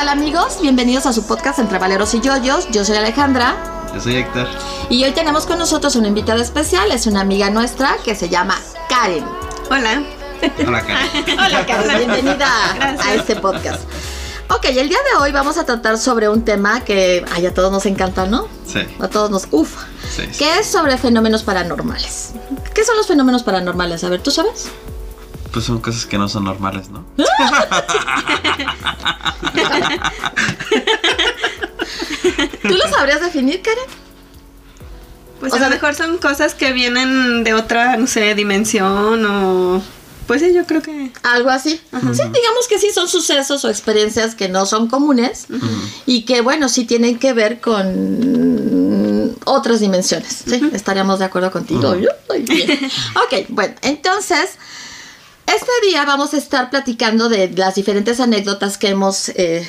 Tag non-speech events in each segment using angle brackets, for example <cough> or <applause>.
Hola, ¿qué tal amigos? Bienvenidos a su podcast Entre Valeros y Yoyos. Yo soy Alejandra. Yo soy Héctor. Y hoy tenemos con nosotros una invitada especial. Es una amiga nuestra que se llama Karen. Hola. Hola, Karen. <laughs> Hola, Karen. Bienvenida a este podcast. Ok, el día de hoy vamos a tratar sobre un tema que ay, a todos nos encanta, ¿no? Sí. A todos nos... Uf. Sí, sí. Que es sobre fenómenos paranormales. ¿Qué son los fenómenos paranormales? A ver, ¿tú sabes? Pues son cosas que no son normales, ¿no? <laughs> <laughs> ¿Tú lo sabrías definir, Karen? Pues O a sea, lo mejor son cosas que vienen de otra, no sé, dimensión o... Pues sí, yo creo que... Algo así. Sí, digamos que sí son sucesos o experiencias que no son comunes y que, bueno, sí tienen que ver con otras dimensiones. Sí, estaríamos de acuerdo contigo. Bien. ok, bueno, entonces, este día vamos a estar platicando de las diferentes anécdotas que hemos, eh,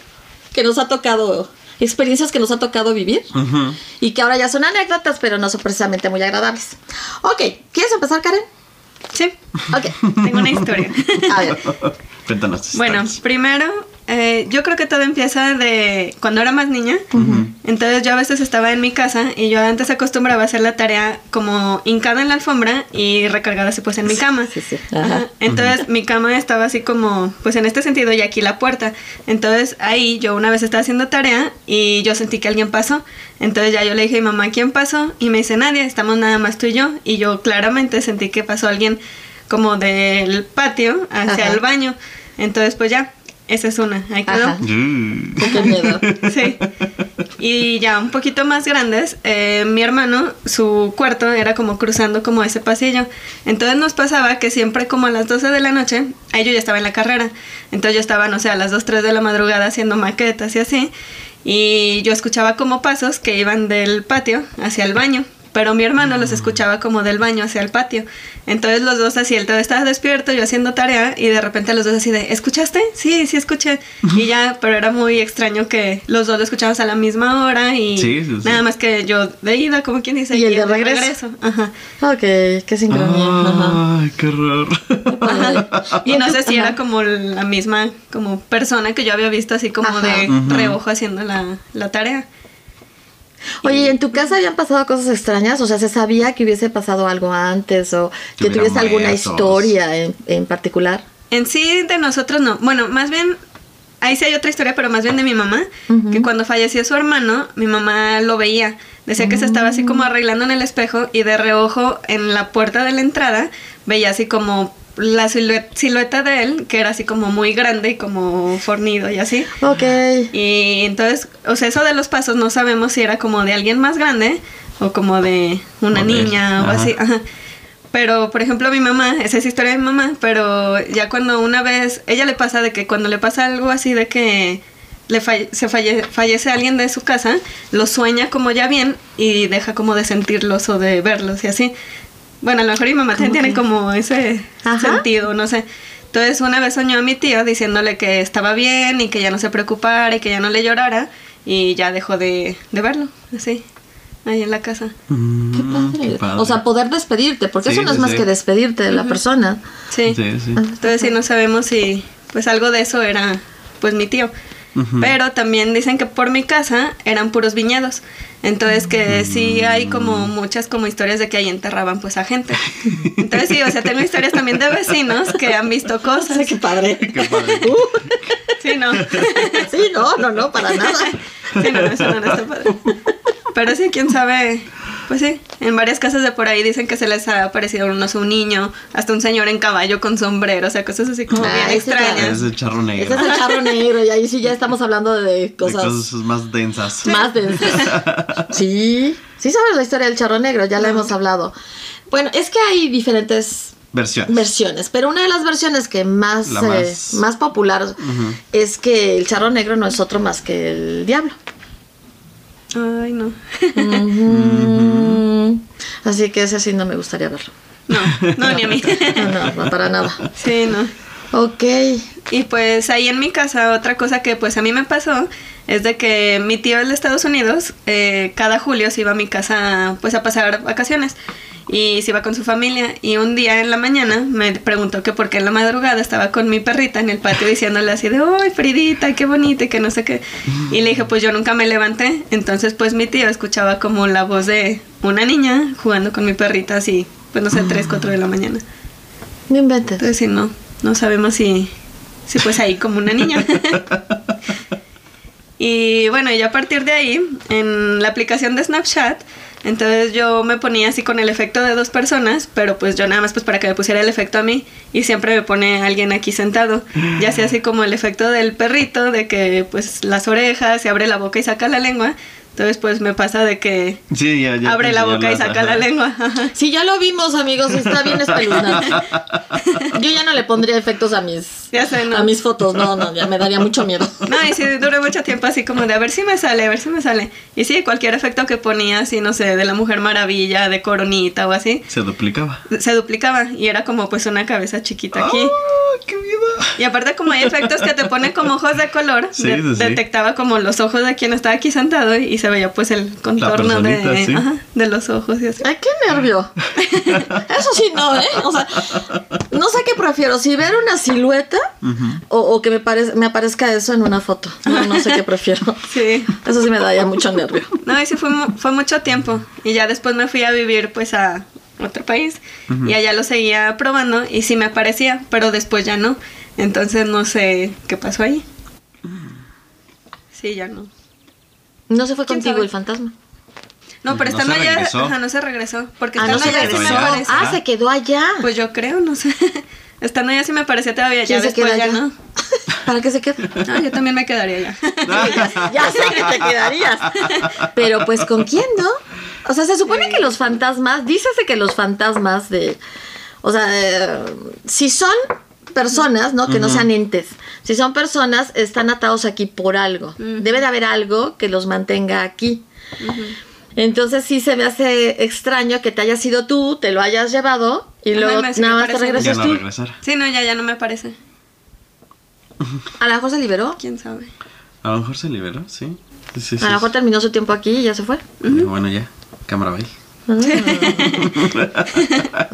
<laughs> que nos ha tocado, experiencias que nos ha tocado vivir y que ahora ya son anécdotas, pero no son precisamente muy agradables. Ok, ¿quieres empezar, Karen? Sí, Ok, <laughs> tengo una historia. a ver. <laughs> Cuéntanos bueno, primero, eh, yo creo que todo empieza de cuando era más niña. Entonces yo a veces estaba en mi casa y yo antes acostumbraba a hacer la tarea como hincada en la alfombra y recargada así pues en mi cama. Sí, sí. Ajá. Ajá. Entonces mi cama estaba así como, pues en este sentido y aquí la puerta. Entonces ahí yo una vez estaba haciendo tarea y yo sentí que alguien pasó. Entonces ya yo le dije a mi mamá, ¿quién pasó? Y me dice, nadie, estamos nada más tú y yo. Y yo claramente sentí que pasó alguien como del patio hacia Ajá. el baño. Entonces pues ya, esa es una, ahí quedó. Mm. Qué miedo. <laughs> Sí. Y ya un poquito más grandes, eh, mi hermano, su cuarto era como cruzando como ese pasillo. Entonces nos pasaba que siempre como a las 12 de la noche, ahí yo ya estaba en la carrera. Entonces yo estaba, no sé, a las 2, 3 de la madrugada haciendo maquetas y así. Y yo escuchaba como pasos que iban del patio hacia el baño. Pero mi hermano los escuchaba como del baño hacia el patio. Entonces los dos así, él todavía estaba despierto, yo haciendo tarea, y de repente los dos así de, ¿escuchaste? Sí, sí escuché. Y ya, pero era muy extraño que los dos lo escuchamos a la misma hora y Sí, sí, sí. nada más que yo de ida, como quien dice, Y el de regreso. Ajá. Ok, qué sincronía. Ajá. Ay, qué. Ajá. Y no sé si Ajá. era como la misma como persona que yo había visto así como Ajá. de reojo haciendo la, la tarea. Oye, ¿y en tu casa habían pasado cosas extrañas? O sea, ¿se sabía que hubiese pasado algo antes o que tuviese alguna historia en, en particular? En sí, de nosotros no. Bueno, más bien, ahí sí hay otra historia, pero más bien de mi mamá, que cuando falleció su hermano, mi mamá lo veía. Decía que se estaba así como arreglando en el espejo y de reojo en la puerta de la entrada veía así como la silue- silueta de él, que era así como muy grande y como fornido y así. Ok. Y entonces, o sea, eso de los pasos no sabemos si era como de alguien más grande o como de una O de él, niña o ajá. así. Ajá. Pero, por ejemplo, mi mamá, esa es historia de mi mamá, pero ya cuando una vez, ella le pasa de que cuando le pasa algo así de que le falle- se falle- fallece alguien de su casa, lo sueña como ya bien y deja como de sentirlos o de verlos y así. Bueno, a lo mejor mi mamá también ¿Cómo tiene como ese Ajá. sentido, no sé. Entonces una vez soñó a mi tío diciéndole que estaba bien y que ya no se preocupara y que ya no le llorara y ya dejó de, de verlo, así, ahí en la casa. Mm, Qué padre. qué padre. O sea, poder despedirte, porque Sí, eso no es sí, más sí. que despedirte de la persona. Sí. Sí, sí. Entonces sí no sabemos si pues algo de eso era pues mi tío. Ujú. Pero también dicen que por mi casa eran puros viñedos. Entonces que sí hay como muchas como historias de que ahí enterraban pues a gente. Entonces sí, o sea, tengo historias también de vecinos que han visto cosas. qué padre. Qué padre. Sí, no. Sí, no, no, no, para nada. Sí, no, eso no, no está padre. Pero sí, quién sabe. Pues sí, en varias casas de por ahí dicen que se les ha aparecido unos un niño, hasta un señor en caballo con sombrero, o sea, cosas así como Ah, bien extrañas. Es el charro negro. Ese es el charro negro y ahí sí ya estamos hablando de De cosas, cosas más densas. más densas. Sí, sí sabes la historia del charro negro, ya la hemos hablado. Bueno, es que hay diferentes Versiones. versiones, pero una de las versiones que más, eh, más- más popular es que el charro negro no es otro más que el diablo. Ay, no. <laughs> Así que ese sí no me gustaría verlo. No, no, ni a mí. <laughs> No, no, no, para nada. Sí, no. Ok. Y pues ahí en mi casa, otra cosa que pues a mí me pasó es de que mi tío es de Estados Unidos, eh, cada julio se iba a mi casa pues a pasar vacaciones. y se iba con su familia y un día en la mañana me preguntó que por qué en la madrugada estaba con mi perrita en el patio diciéndole así de, ¡ay, Fridita, qué bonita! y que no sé qué. Y le dije, pues yo nunca me levanté. Entonces pues mi tío escuchaba como la voz de una niña jugando con mi perrita así, pues no sé, 3, 4 de la mañana. Entonces sí, no, no sabemos si, si pues ahí como una niña. <laughs> y bueno, y a partir de ahí, en la aplicación de Snapchat, entonces yo me ponía así con el efecto de dos personas, pero pues yo nada más pues para que me pusiera el efecto a mí y siempre me pone alguien aquí sentado, ya sea así como el efecto del perrito, de que pues las orejas, se abre la boca y saca la lengua, entonces pues me pasa de que Sí, ya, ya abre la boca y saca la lengua. <laughs> Sí, ya lo vimos, amigos, está bien <laughs> espeluznante. Yo ya no le pondría efectos a mis Ya sé, ¿no? a mis fotos, no, no, ya me daría mucho miedo. <laughs> No, y sí, duré mucho tiempo así como de a ver si me sale, a ver si me sale. Y sí, cualquier efecto que ponía, así, no sé, de la Mujer Maravilla, de Coronita o así, Se duplicaba. se duplicaba y era como pues una cabeza chiquita aquí. ¡Ah, qué miedo! Y aparte como hay efectos que te ponen como ojos de color, Sí, de- sí, sí. detectaba como los ojos de quien estaba aquí sentado y se veía pues el contorno de, personita, sí. ajá, de los ojos y así. Ay, qué nervio. <laughs> Eso sí, no, ¿eh? O sea, no sé qué prefiero, si ver una silueta o, o que me, parez- me aparezca eso en una foto. No, no sé qué prefiero. <laughs> Sí. Eso sí me daría mucho nervio. No, y sí fue, mu- fue mucho tiempo. Y ya después me fui a vivir pues a otro país y allá lo seguía probando y sí me aparecía, pero después ya no. Entonces no sé qué pasó ahí. Sí, ya no. No se fue ¿Quién contigo sabe? el fantasma. No, pero No estando se allá, regresó. ajá, no se regresó. Porque Ah, no estando se allá sí me. Ah, se quedó allá. Pues yo creo, no sé. <laughs> Estando allá sí me parecía todavía, ya ¿Quién se después ya allá? no. <laughs> ¿Para qué se queda? <laughs> No, yo también me quedaría allá. ya, ya sé que te quedarías. Pero pues con quién, ¿no? O sea, se supone que los fantasmas, dícese que los fantasmas de, o sea, eh, si son personas, ¿no? Que no sean entes. Si son personas, están atados aquí por algo. Debe de haber algo que los mantenga aquí. Entonces sí se me hace extraño que te hayas sido tú, te lo hayas llevado y luego nada más te. Ya regresas no tú. regresar. Sí, no, ya, ya no me parece. <laughs> A lo mejor se liberó. ¿Quién sabe? A lo mejor se liberó, sí. Sí. A lo mejor terminó su tiempo aquí y ya se fue. Bueno, ya. Cámara bail. <laughs>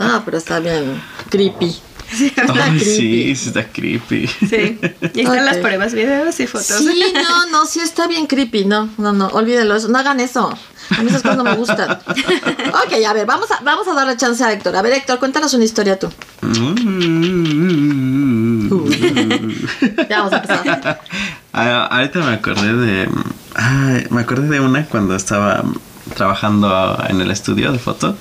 Ah, pero está bien creepy. <laughs> Ay, creepy. sí, sí está creepy. Sí. <laughs> Y están las pruebas, videos y fotos. Sí, no, no, sí está bien creepy. No, no, no, olvídenlo. Eso, no hagan eso. A mí esas cosas no me gustan. <laughs> Ok, a ver, vamos a, vamos a darle chance a Héctor. A ver, Héctor, cuéntanos una historia tú. Ya vamos a empezar. Ah, ahorita me acordé de. ay, me acordé de una cuando estaba trabajando en el estudio de foto.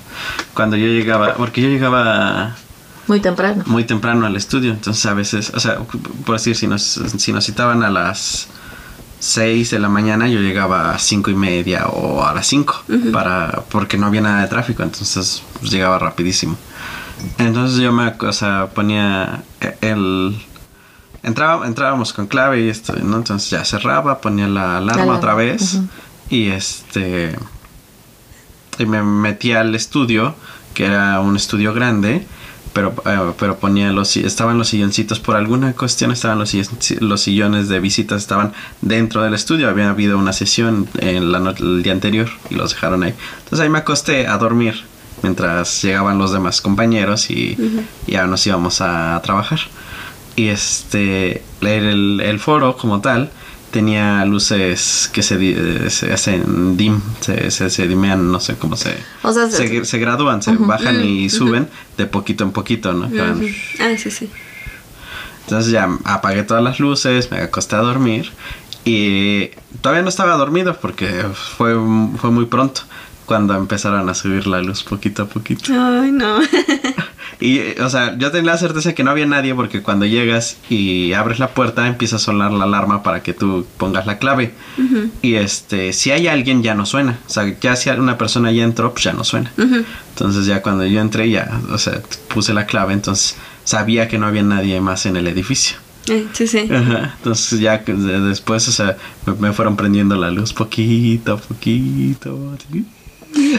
Cuando yo llegaba. Porque yo llegaba Muy temprano. muy temprano al estudio. Entonces a veces. O sea, por decir, si nos, si nos citaban a las 6 de la mañana, yo llegaba a cinco y media o a las 5. para, porque no había nada de tráfico. Entonces pues, llegaba rapidísimo. Entonces yo me o sea, ponía el. Entraba, entrábamos con clave y esto, ¿no? Entonces ya cerraba, ponía la alarma otra vez y este y me metí al estudio, que era un estudio grande, pero, eh, pero ponía los estaban los silloncitos por alguna cuestión estaban los sillones, los sillones de visitas estaban dentro del estudio, había habido una sesión en la el día anterior y los dejaron ahí. Entonces ahí me acosté a dormir mientras llegaban los demás compañeros y ya nos íbamos a trabajar. Y este, el, el foro como tal tenía luces que se, eh, se hacen dim, se, se, se dimean, no sé cómo se... O sea, se, se gradúan, se bajan y suben de poquito en poquito, ¿no? Van-. Ah, sí, sí. Entonces ya apagué todas las luces, me acosté a dormir y todavía no estaba dormido porque fue, fue muy pronto cuando empezaron a subir la luz poquito a poquito. Ay, no. <laughs> Y, eh, o sea, yo tenía la certeza que no había nadie porque cuando llegas y abres la puerta empieza a sonar la alarma para que tú pongas la clave. Y este, si hay alguien ya no suena. O sea, ya si una persona ya entró, pues ya no suena. Entonces ya cuando yo entré ya, o sea, puse la clave, entonces sabía que no había nadie más en el edificio. Eh, sí, sí. Ajá, Entonces ya después, o sea, me, me fueron prendiendo la luz poquito, a poquito. así.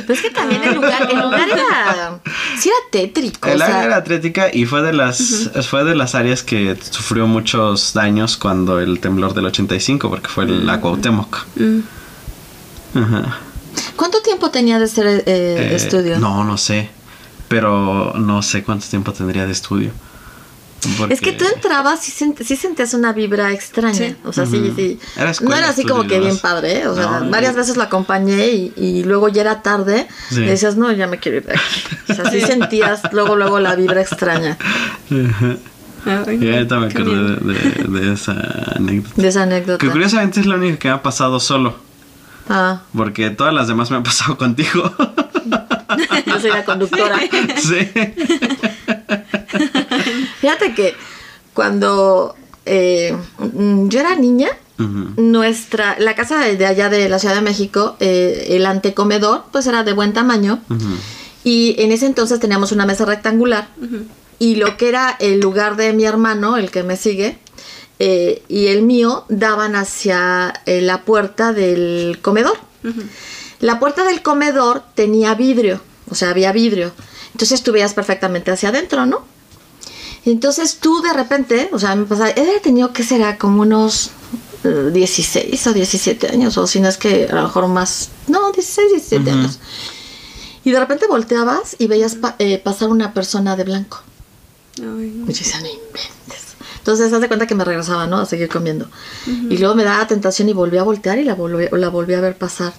Pero es que también el lugar, el lugar era. Sí, era tétrico. El o sea, área era atlética y fue de las fue de las áreas que sufrió muchos daños cuando el temblor del 85 porque fue la Cuauhtémoc. Mm. Ajá. ¿Cuánto tiempo tenía de ser eh, Eh, estudio? No, no sé. pero no sé cuánto tiempo tendría de estudio. Es que tú entrabas y sí, sentías una vibra extraña. Sí. O sea, sí, sí. Escuela, no era así como que bien padre, ¿eh? O sea, No, varias veces lo acompañé y, y luego ya era tarde. Sí. Y decías, no, ya me quiero ir de aquí. O sea, sí <laughs> sentías luego, luego la vibra extraña Ay, Y ahorita me acordé miedo. de, de- de esa anécdota. de esa anécdota. Que curiosamente es la única que me ha pasado solo. Ah, Porque todas las demás me han pasado <laughs> contigo. yo soy la conductora. sí. <laughs> Fíjate que cuando eh, mm, yo era niña, nuestra, la casa de allá de la Ciudad de México, eh, el antecomedor, pues era de buen tamaño. Y en ese entonces teníamos una mesa rectangular. Y lo que era el lugar de mi hermano, el que me sigue, eh, y el mío, daban hacia eh, la puerta del comedor. La puerta del comedor tenía vidrio, o sea, había vidrio. Entonces tú veías perfectamente hacia adentro, ¿no? Entonces tú de repente, o sea, me pasaba, he tenido que será como unos eh, 16 o 17 años, o si no es que a lo mejor más, no, 16, 17 Ujú. años. Y de repente volteabas y veías pa- eh, pasar una persona de blanco. Ay, Y yo decía, no inventes. Entonces, haz de cuenta que me regresaba, ¿no? A seguir comiendo. Y luego me daba tentación y volví a voltear y la volví, la volví a ver pasar.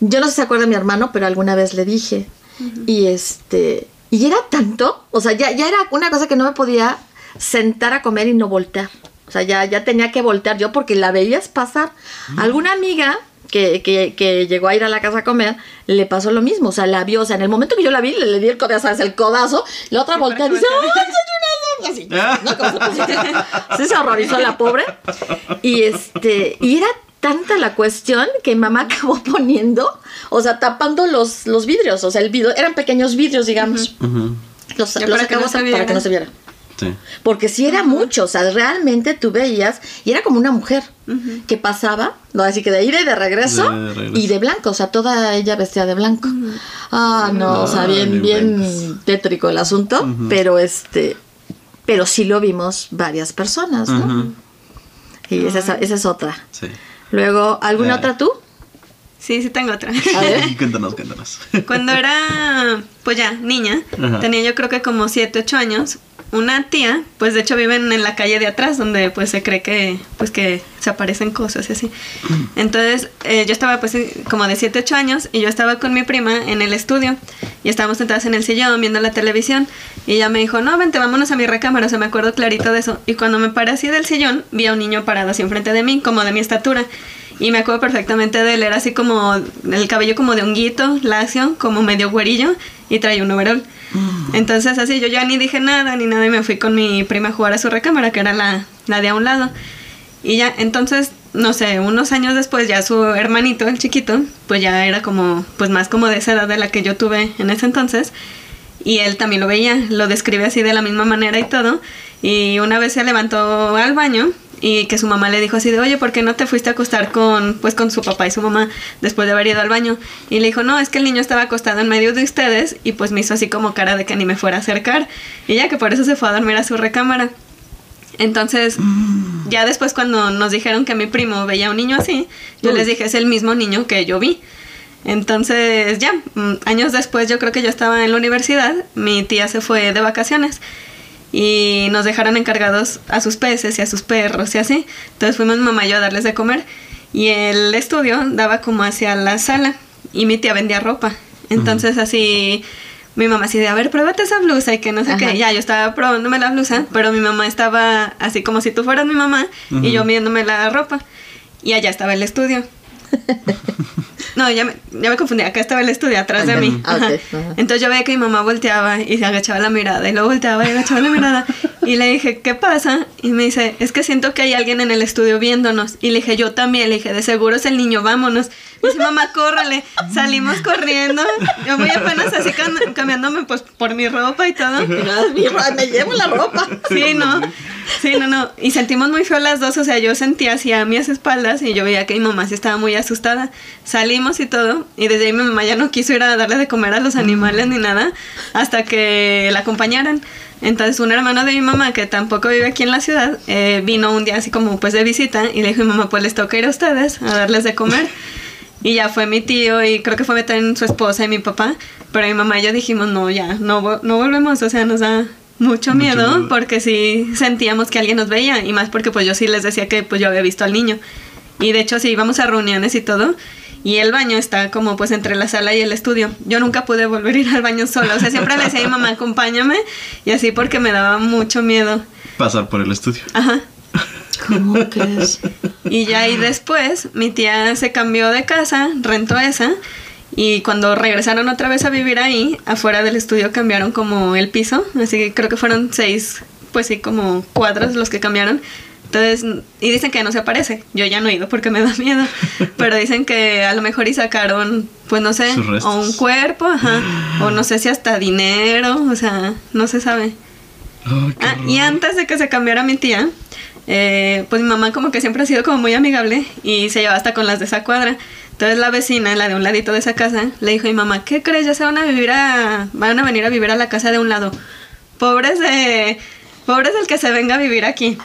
Yo no sé si se acuerda mi hermano, pero alguna vez le dije. Y este. Y era tanto, o sea, ya, ya era una cosa que no me podía sentar a comer y no voltear. O sea, ya, ya tenía que voltear yo porque la veías pasar. Alguna amiga que, que, que llegó a ir a la casa a comer, le pasó lo mismo. O sea, la vio. O sea, en el momento que yo la vi, le, le di el codazo. El codazo. La otra voltea y dice, ¡ay, soy una Así, <laughs> ¿no? Como se <laughs> se horrorizó la pobre. Y este, y era tanta la cuestión que mamá <laughs> acabó poniendo, o sea, tapando los, los vidrios. O sea, el vidrio, eran pequeños vidrios, digamos. Los, los para que no para viera. que no se viera. Sí. Porque sí era mucho, o sea, realmente tú veías, y era como una mujer que pasaba, no, así que de ida y de regreso, De- de regreso. y de blanco, o sea, toda ella vestía de blanco. Ah, no, o sea, No, bien, bien tétrico el asunto, pero este, pero sí lo vimos varias personas, ¿no? Y esa, es- esa es otra. Sí. Luego, ¿alguna Eh. otra tú? Sí, sí tengo otra. A ver. <laughs> cuéntanos, cuéntanos. Cuando era, pues ya, niña, Ajá. tenía yo creo que como 7, 8 años, una tía, pues de hecho viven en la calle de atrás, donde pues se cree que, pues que se aparecen cosas y así. Entonces, eh, yo estaba pues como de 7, 8 años y yo estaba con mi prima en el estudio y estábamos sentadas en el sillón viendo la televisión y ella me dijo, no, vente, vámonos a mi recámara, o sea, me acuerdo clarito de eso. Y cuando me paré así del sillón, vi a un niño parado así enfrente de mí, como de mi estatura. Y me acuerdo perfectamente de él, era así como el cabello como de honguito, lacio, como medio güerillo y traía un overol. Entonces así yo ya ni dije nada ni nada y me fui con mi prima a jugar a su recámara, que era la, la de a un lado. Y ya, entonces, no sé, unos años después ya su hermanito, el chiquito, pues ya era como, pues más como de esa edad de la que yo tuve en ese entonces. Y él también lo veía, lo describe así de la misma manera y todo. Y una vez se levantó al baño y que su mamá le dijo así de, oye, ¿por qué no te fuiste a acostar con, pues, con su papá y su mamá después de haber ido al baño? Y le dijo, no, es que el niño estaba acostado en medio de ustedes y pues me hizo así como cara de que ni me fuera a acercar. Y ya que por eso se fue a dormir a su recámara. Entonces, ya después cuando nos dijeron que mi primo veía a un niño así, yo Uy. les dije, es el mismo niño que yo vi. Entonces, ya, mm, años después, yo creo que yo estaba en la universidad, mi tía se fue de vacaciones y nos dejaron encargados a sus peces y a sus perros y así. Entonces fuimos mi mamá y yo a darles de comer y el estudio daba como hacia la sala y mi tía vendía ropa. Entonces así mi mamá así de, a ver, pruébate esa blusa y que no sé Ajá. qué. Ya, yo estaba probándome la blusa, pero mi mamá estaba así como si tú fueras mi mamá y yo viéndome la ropa. Y allá estaba el estudio. <laughs> No, ya me, ya me confundí. Acá estaba el estudio atrás de mí. Ah. Ajá. Entonces yo veía que mi mamá volteaba y se agachaba la mirada. Y luego volteaba y agachaba la mirada. Y le dije, ¿qué pasa? Y me dice, es que siento que hay alguien en el estudio viéndonos. Y le dije, yo también. Le dije, de seguro es el niño, vámonos. Y dice, mamá, córrele. Salimos corriendo. Yo voy apenas así cam- cambiándome pues, por mi ropa y todo. Mi me llevo la ropa. <laughs> Sí, no. Sí, no, no. Y sentimos muy feo las dos. O sea, yo sentía hacia mis espaldas y yo veía que mi mamá sí estaba muy asustada. Salimos y todo. Y desde ahí mi mamá ya no quiso ir a darle de comer a los animales ni nada hasta que la acompañaran. Entonces un hermano de mi mamá que tampoco vive aquí en la ciudad eh, vino un día así como pues de visita y le dijo mi mamá pues les toca ir a ustedes a darles de comer. <laughs> Y ya fue mi tío y creo que fue también su esposa y mi papá. Pero mi mamá y yo dijimos, no, ya, no, no volvemos. O sea, nos da mucho miedo. porque sí sentíamos que alguien nos veía. Y más porque pues yo sí les decía que pues yo había visto al niño. Y de hecho sí íbamos a reuniones y todo. Y el baño está como pues entre la sala y el estudio. Yo nunca pude volver a ir al baño sola. O sea, siempre le decía a mi mamá, acompáñame. Y así porque me daba mucho miedo. Pasar por el estudio. Ajá. ¿Cómo crees? Y ya ahí después mi tía se cambió de casa, rentó esa. Y cuando regresaron otra vez a vivir ahí, afuera del estudio cambiaron como el piso. Así que creo que fueron seis, pues sí, como cuadros los que cambiaron. Entonces, y dicen que no se aparece. Yo ya no he ido porque me da miedo. <laughs> Pero dicen que a lo mejor y sacaron, pues no sé, o un cuerpo, ajá. O no sé si hasta dinero, o sea, no se sabe. Qué Ah, y antes de que se cambiara mi tía, eh, pues mi mamá como que siempre ha sido como muy amigable y se lleva hasta con las de esa cuadra. Entonces la vecina, la de un ladito de esa casa, le dijo a mi mamá, ¿qué crees? Ya se van a vivir a... van a venir a vivir a la casa de un lado. Pobres de... pobres del que se venga a vivir aquí.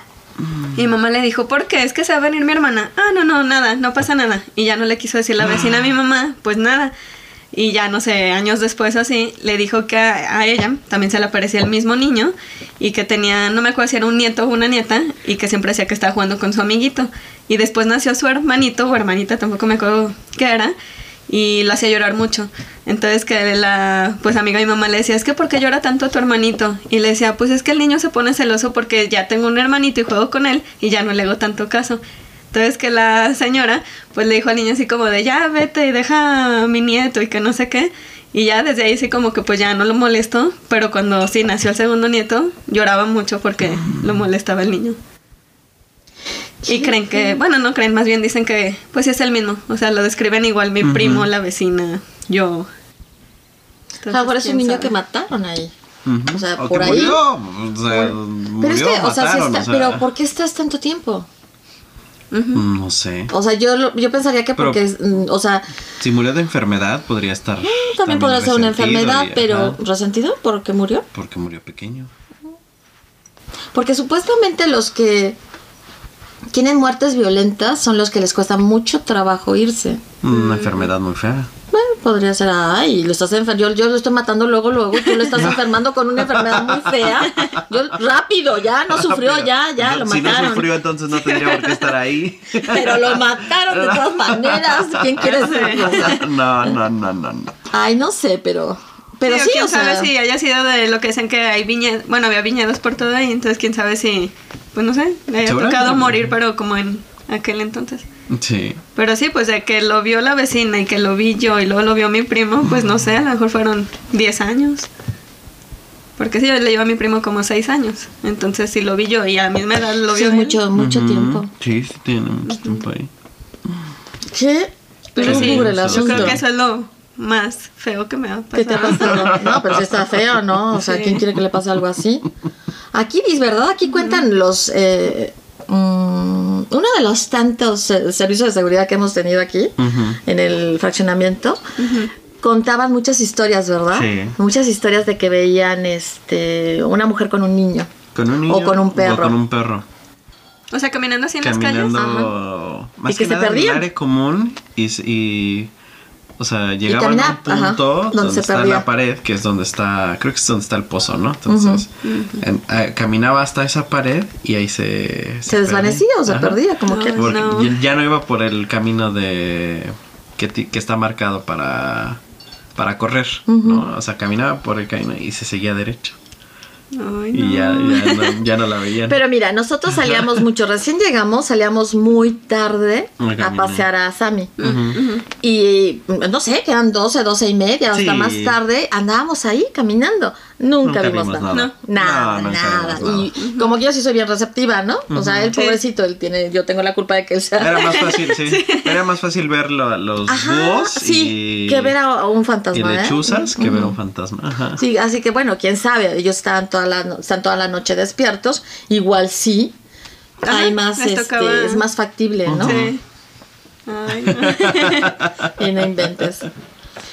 Y mi mamá le dijo, ¿por qué? Es que se va a venir mi hermana. Ah, no, no, nada, no pasa nada. Y ya no le quiso decir la vecina a mi mamá, pues nada. Y ya no sé, años después así, le dijo que a, a ella también se le aparecía el mismo niño y que tenía, no me acuerdo si era un nieto o una nieta, y que siempre decía que estaba jugando con su amiguito. Y después nació su hermanito o hermanita, tampoco me acuerdo qué era, y lo hacía llorar mucho. Entonces que la pues amiga de mi mamá le decía, es que ¿por qué llora tanto tu hermanito? Y le decía, pues es que el niño se pone celoso porque ya tengo un hermanito y juego con él y ya no le hago tanto caso. Entonces que la señora pues le dijo al niño así como de ya vete y deja a mi nieto y que no sé qué. Y ya desde ahí sí como que pues ya no lo molestó, pero cuando sí nació el segundo nieto lloraba mucho porque lo molestaba el niño. Y creen que, bueno, no creen, más bien dicen que pues sí es el mismo. O sea, lo describen igual mi primo, la vecina, yo. Ah, por eso ¿quién un niño sabe? que mataron ahí. O sea, O por que ahí. Murió, o sea, murió, Pero es que, o sea, mataron, está, o sea, pero ¿por qué estás tanto tiempo? No sé. O sea, yo, yo pensaría que Pero- porque, mm, o sea, Si murió de enfermedad, podría estar. también podrá ser una enfermedad, y- pero ajá, resentido porque murió. porque murió pequeño. Porque supuestamente los que tienen muertes violentas son los que les cuesta mucho trabajo irse. Una enfermedad muy fea. Podría ser, ay, lo estás enfer- yo, yo lo estoy matando luego, luego, tú lo estás <laughs> enfermando con una enfermedad muy fea. Yo, rápido, ya, no sufrió, Rápido. ya, ya, lo si mataron. no sufrió, entonces no tendría por qué estar ahí. <laughs> Pero lo mataron de todas maneras. ¿Quién quiere <laughs> ser? No, no, no, no, no. ay, no sé, pero. Pero Sí, o sí, quién o sea. sabe si haya sido de lo que dicen que hay viñedos, bueno, había viñedos por todo ahí, entonces quién sabe si, pues no sé, le haya tocado morir, pero como en aquel entonces. Sí. Pero sí, pues de que lo vio la vecina y que lo vi yo y luego lo vio mi primo, pues no sé, a lo mejor fueron 10 años. Porque sí, yo le llevo a mi primo como 6 años. Entonces, si lo vi yo y a la misma edad lo Sí, vio él, mucho, mucho tiempo. Sí, sí, tiene mucho tiempo ahí. ¿Qué? Pero Sí, sí, el yo creo que eso es lo más feo que me ha pasado. ¿Qué te ha pasado? No, pero si está feo, ¿no? O sea, Sí. ¿quién quiere que le pase algo así? Aquí, ¿vis verdad? Aquí cuentan los... eh, mm, uno de los tantos eh, servicios de seguridad que hemos tenido aquí, en el fraccionamiento, contaban muchas historias, ¿verdad? Sí. Muchas historias de que veían este una mujer con un niño. Con un niño. O con un perro. O con un perro. O sea, caminando así en las calles. Caminando. Más Y que se nada en el perdían. área común y, y o sea, llegaban a un caminaba, ajá, punto donde donde, se está perdía. la pared, que es donde está, creo que es donde está el pozo, ¿no? Entonces, en- eh, caminaba hasta esa pared y ahí se... Se desvanecía o se Ajá. perdía, como No. que... Porque No. ya- no iba por el camino de que, ti- que está marcado para para correr, ¿no? O sea, caminaba por el camino y se seguía derecho. Ay, Y no. ya, ya, no, ya no la veían. Pero mira, nosotros salíamos mucho, recién llegamos, salíamos muy tarde a pasear a Sammy. Y no sé, que eran 12, 12 y media, hasta Sí. más tarde, andábamos ahí caminando. Nunca, Nunca vimos, vimos nada. nada. Nada, No, Y como que yo sí soy bien receptiva, ¿no? O sea, el pobrecito, él tiene, yo tengo la culpa de que él sea. Era más fácil, <laughs> sí. Era más fácil ver lo- los Ajá, búhos sí, y, que ver a, un y fantasma. ¿eh? lechuzas que ver a un fantasma. Ajá. Sí, así que bueno, quién sabe, ellos están toda la, están toda la noche despiertos, igual sí. Ajá, hay más, este, es más factible, ¿no? Sí. Ay, no. <laughs> Y no inventes.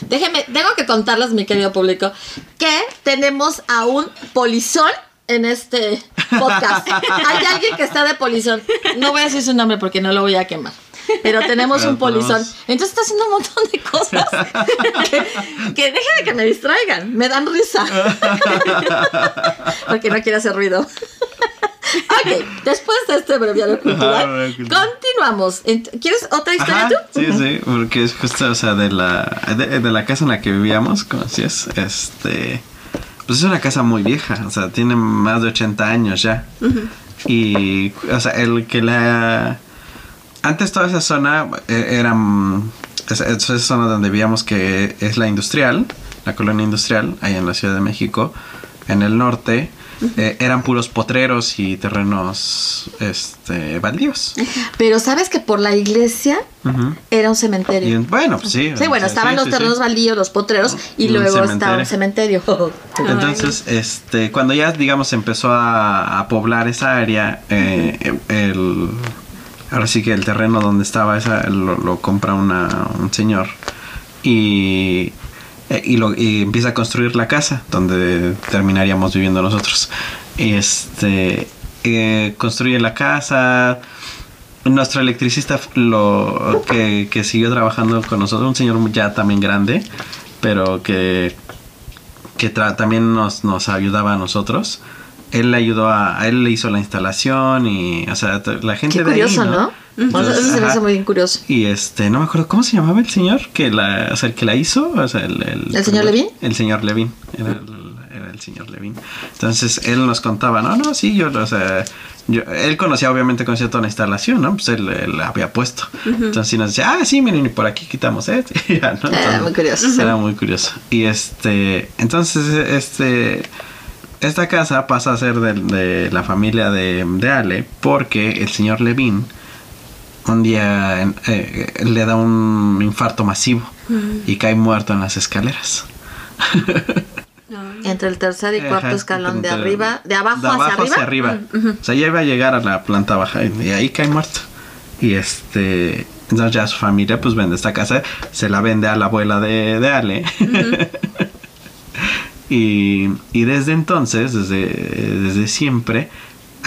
Déjeme, tengo que contarles, mi querido público, que tenemos a un polizón en este podcast. <laughs> Hay alguien que está de polizón. No voy a decir su nombre porque no lo voy a quemar. pero tenemos Pero un polizón. tenemos- Entonces está haciendo un montón de cosas que, que deja de que me distraigan, me dan risa. <laughs> Porque no quiere hacer ruido. Ok, después de este breviario cultural, continuamos. ¿Quieres otra historia Ajá, tú? sí, sí, porque es justo, o sea, de la, de, de la casa en la que vivíamos, como decías, este, pues es una casa muy vieja, o sea, tiene más de 80 años ya. Y, o sea, el que la... Antes toda esa zona eh, era... Esa, esa zona donde vivíamos que es la industrial, la colonia industrial, ahí en la Ciudad de México, en el norte, eh, eran puros potreros y terrenos, este, baldíos. Pero sabes que por la iglesia era un cementerio. en- bueno, pues sí. Sí, bueno, o sea, estaban sí, los sí, terrenos sí. baldíos, los potreros, y, Y un luego estaba un cementerio. <laughs> Entonces, este, cuando ya, digamos, empezó a, a poblar esa área, eh, el, ahora sí que el terreno donde estaba esa lo, lo compra una, un señor y, eh, y, lo, y empieza a construir la casa donde terminaríamos viviendo nosotros. Este, eh, construye la casa. Nuestro electricista lo que, que siguió trabajando con nosotros, un señor ya también grande, pero que que tra- también nos, nos ayudaba a nosotros. Él le ayudó a, a él le hizo la instalación y, o sea, la gente Qué de ahí, curioso, ¿no? Entonces, eso se me hace muy curioso. Y este, no me acuerdo cómo se llamaba el señor que la, o sea, el que la hizo, o sea, el, ¿El señor Levin? El señor Levin, era el, era el señor Levin. Entonces él nos contaba, no, no, sí, yo, o sea, yo, él conocía, obviamente conocía toda la instalación, ¿no? Pues él, él la había puesto. Entonces sí nos decía, ah, sí, miren, y por aquí quitamos <laughs> ya, ¿no? Era muy curioso. Era muy curioso. Y este, entonces, este, esta casa pasa a ser de, de la familia de, de Ale porque el señor Levin un día eh, le da un infarto masivo y cae muerto en las escaleras. Entre el tercer y cuarto Ajá, escalón de arriba, de abajo, de hacia arriba. arriba. O sea, ya iba a llegar a la planta baja y, y ahí cae muerto. Y este, entonces ya su familia pues vende esta casa, se la vende a la abuela de, de Ale. <laughs> y, y desde entonces, desde, desde siempre,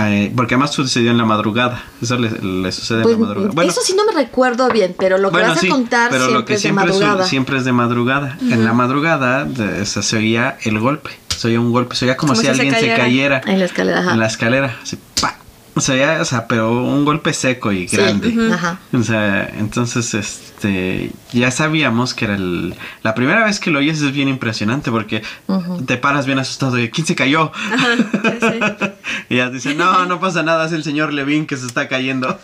eh, porque además sucedió en la madrugada, eso le, le sucede Pues, en la madrugada. Bueno, eso sí no me recuerdo bien, pero lo que bueno, vas a contar pero siempre lo que es de su- madrugada. siempre es de madrugada. En la madrugada de- se, se oía el golpe, se oía un golpe, se oía como, Como si alguien se cayera. cayera En la escalera, ajá. en la escalera, así, ¡pa! O sea, ya, o sea, pero un golpe seco y Sí, grande. ujú. Ajá. O sea, entonces, este, ya sabíamos que era el... La primera vez que lo oyes es bien impresionante porque te paras bien asustado de ¿quién se cayó? <laughs> y ya dicen, no, no pasa nada, es el señor Levin que se está cayendo.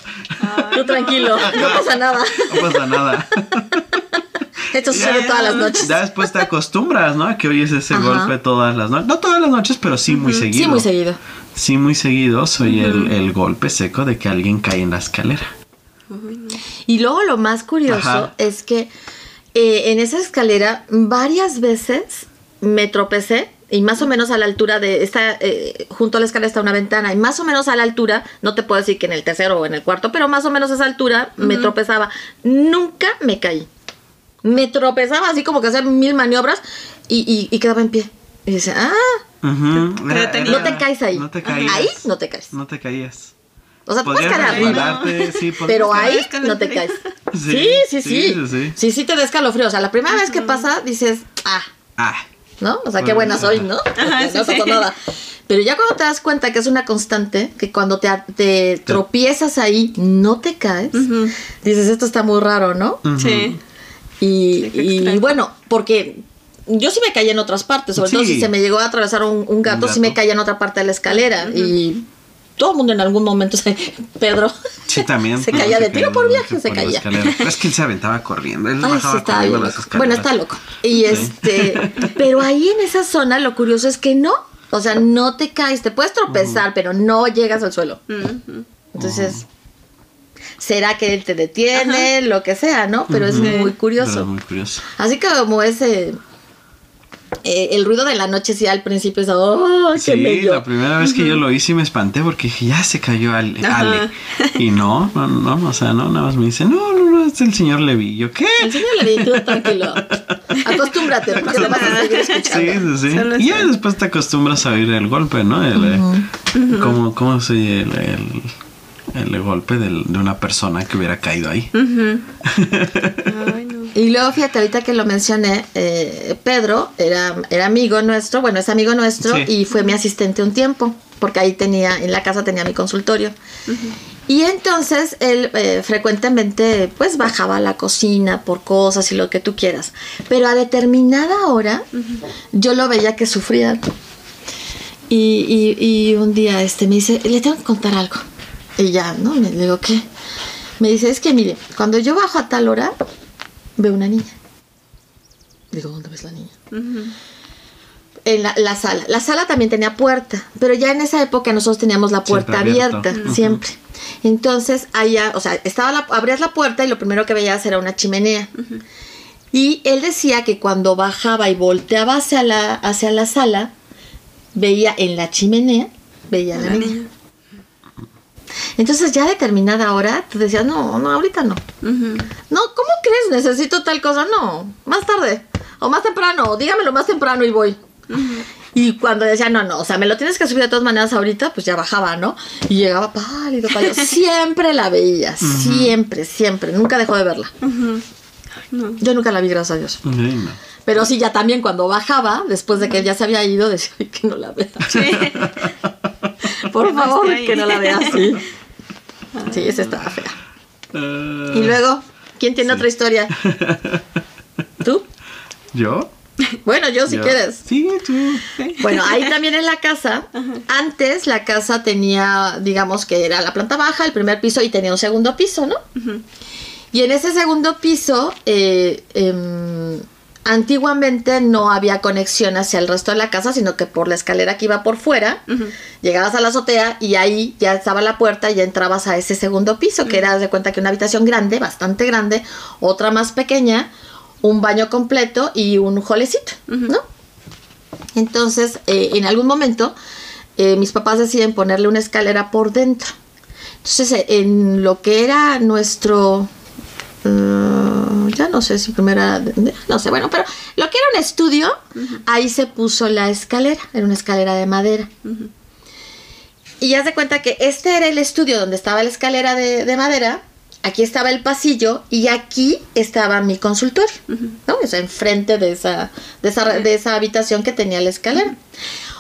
Tú tranquilo, no pasa nada. No pasa nada. <laughs> Esto sucede todas las noches. Ya después te acostumbras, ¿no? A que oyes ese Ajá. golpe todas las noches. No todas las noches, pero sí muy seguido. Sí, muy seguido. Sí, muy seguido soy el, el golpe seco de que alguien cae en la escalera. Y luego lo más curioso Ajá. es que eh, en esa escalera varias veces me tropecé y más o menos a la altura de esta, eh, junto a la escalera está una ventana y más o menos a la altura, no te puedo decir que en el tercero o en el cuarto, pero más o menos a esa altura me tropezaba. Nunca me caí. Me tropezaba así como que hacer mil maniobras y, y- y quedaba en pie. Y dice, ah, Pero tenía- no te caes ahí. No te caías. Ahí no te caes. No te caías. O sea, te <laughs> puedes caer arriba. sí, Pero caer. ahí no te caes. <laughs> Sí, Sí, sí, sí. sí, sí, sí. Sí, sí te da escalofrío. O sea, la primera vez que pasa dices, ah, Ah, ¿no? O sea, qué buena soy, ¿no? Ajá, no sí, pasó nada. Pero ya cuando te das cuenta que es una constante, que cuando te, te tropiezas ahí, no te caes, dices, esto está muy raro, ¿no? Sí. Y, bueno, porque yo sí me caí en otras partes, sobre todo si se me llegó a atravesar un, un gato, Un sí me gato. caí en otra parte de la escalera. Y todo el mundo en algún momento, se, <laughs> Pedro, Sí, también. <laughs> Se caía de caía tiro por viaje, se caía. Pero es que él se aventaba corriendo. Él <laughs> Ay, bajaba sí, corriendo las escaleras. Bueno, está loco. Y Sí. este, pero ahí en esa zona lo curioso es que no, o sea, no te caes, te puedes tropezar, pero no llegas al suelo. Entonces, será que él te detiene, lo que sea, ¿no? Pero es muy Pero curioso. es muy curioso. Así que como ese eh, el ruido de la noche sí al principio es oh, qué Sí, bello. la primera vez que yo lo hice me espanté porque dije, ya se cayó Ale. Y no, no, no, o sea, no, nada más me dice, no, no, no, es el señor Levi. Yo, ¿qué? Enséñale tú tranquilo. Acostúmbrate, porque te vas a seguir escuchando. Sí, sí, sí. Solo Y ya después te acostumbras a oír el golpe, ¿no? El, eh, ¿Cómo, cómo se oye el, el- el golpe del- de, una persona que hubiera caído ahí. <laughs> Ay. Y luego, fíjate, ahorita que lo mencioné, eh, Pedro era, era amigo nuestro, bueno, es amigo nuestro Sí. y fue mi asistente un tiempo, porque ahí tenía, en la casa tenía mi consultorio. Y entonces él eh, frecuentemente pues bajaba a la cocina por cosas y lo que tú quieras. Pero a determinada hora yo lo veía que sufría. Y, y- y un día este me dice, le tengo que contar algo. Y ya, ¿no? Le digo, ¿qué? Me dice, es que mire, cuando yo bajo a tal hora, veo una niña. Digo, ¿dónde ves la niña? En la, la sala. La sala también tenía puerta, pero ya en esa época nosotros teníamos la puerta Siempre abierta, siempre. Entonces, allá, o sea, estaba la, abrías la puerta y lo primero que veías era una chimenea. Y él decía que cuando bajaba y volteaba hacia la, hacia la sala, veía en la chimenea, veía a La niña. Entonces ya a determinada hora, tú decías, no, no, ahorita no. No, ¿cómo crees? Necesito tal cosa. No, más tarde. O más temprano. Dígamelo más temprano y voy. Y cuando decía, no, no, o sea, me lo tienes que subir de todas maneras ahorita, pues ya bajaba, ¿no? Y llegaba pálido, pálido. <laughs> Siempre la veía, siempre, siempre. Nunca dejó de verla. No. Yo nunca la vi, gracias a Dios. No. Pero sí, ya también cuando bajaba, después de que él ya se había ido, decía, ay, que no la vea. Sí. <laughs> Por Que favor, que no la vea así. <laughs> Sí, esa estaba fea. Y luego, ¿quién tiene otra historia? <laughs> ¿Tú? ¿Yo? <laughs> Bueno, yo si Yo. quieres. Sí, tú. Bueno, ahí también en la casa, antes la casa tenía, digamos que era la planta baja, el primer piso y tenía un segundo piso, ¿no? Y en ese segundo piso, eh, em, antiguamente no había conexión hacia el resto de la casa, sino que por la escalera que iba por fuera, llegabas a la azotea y ahí ya estaba la puerta y ya entrabas a ese segundo piso, que era, de cuenta que una habitación grande, bastante grande, otra más pequeña, un baño completo y un jolecito, ¿no? Entonces, eh, en algún momento, eh, mis papás deciden ponerle una escalera por dentro. Entonces, en lo que era nuestro... eh, ya no sé si primera... No sé, bueno, pero lo que era un estudio, ahí se puso la escalera, era una escalera de madera. Y ya se cuenta que este era el estudio donde estaba la escalera de, de madera, aquí estaba el pasillo y aquí estaba mi consultorio, ¿no? O sea, enfrente de esa, de esa, de esa habitación que tenía la escalera.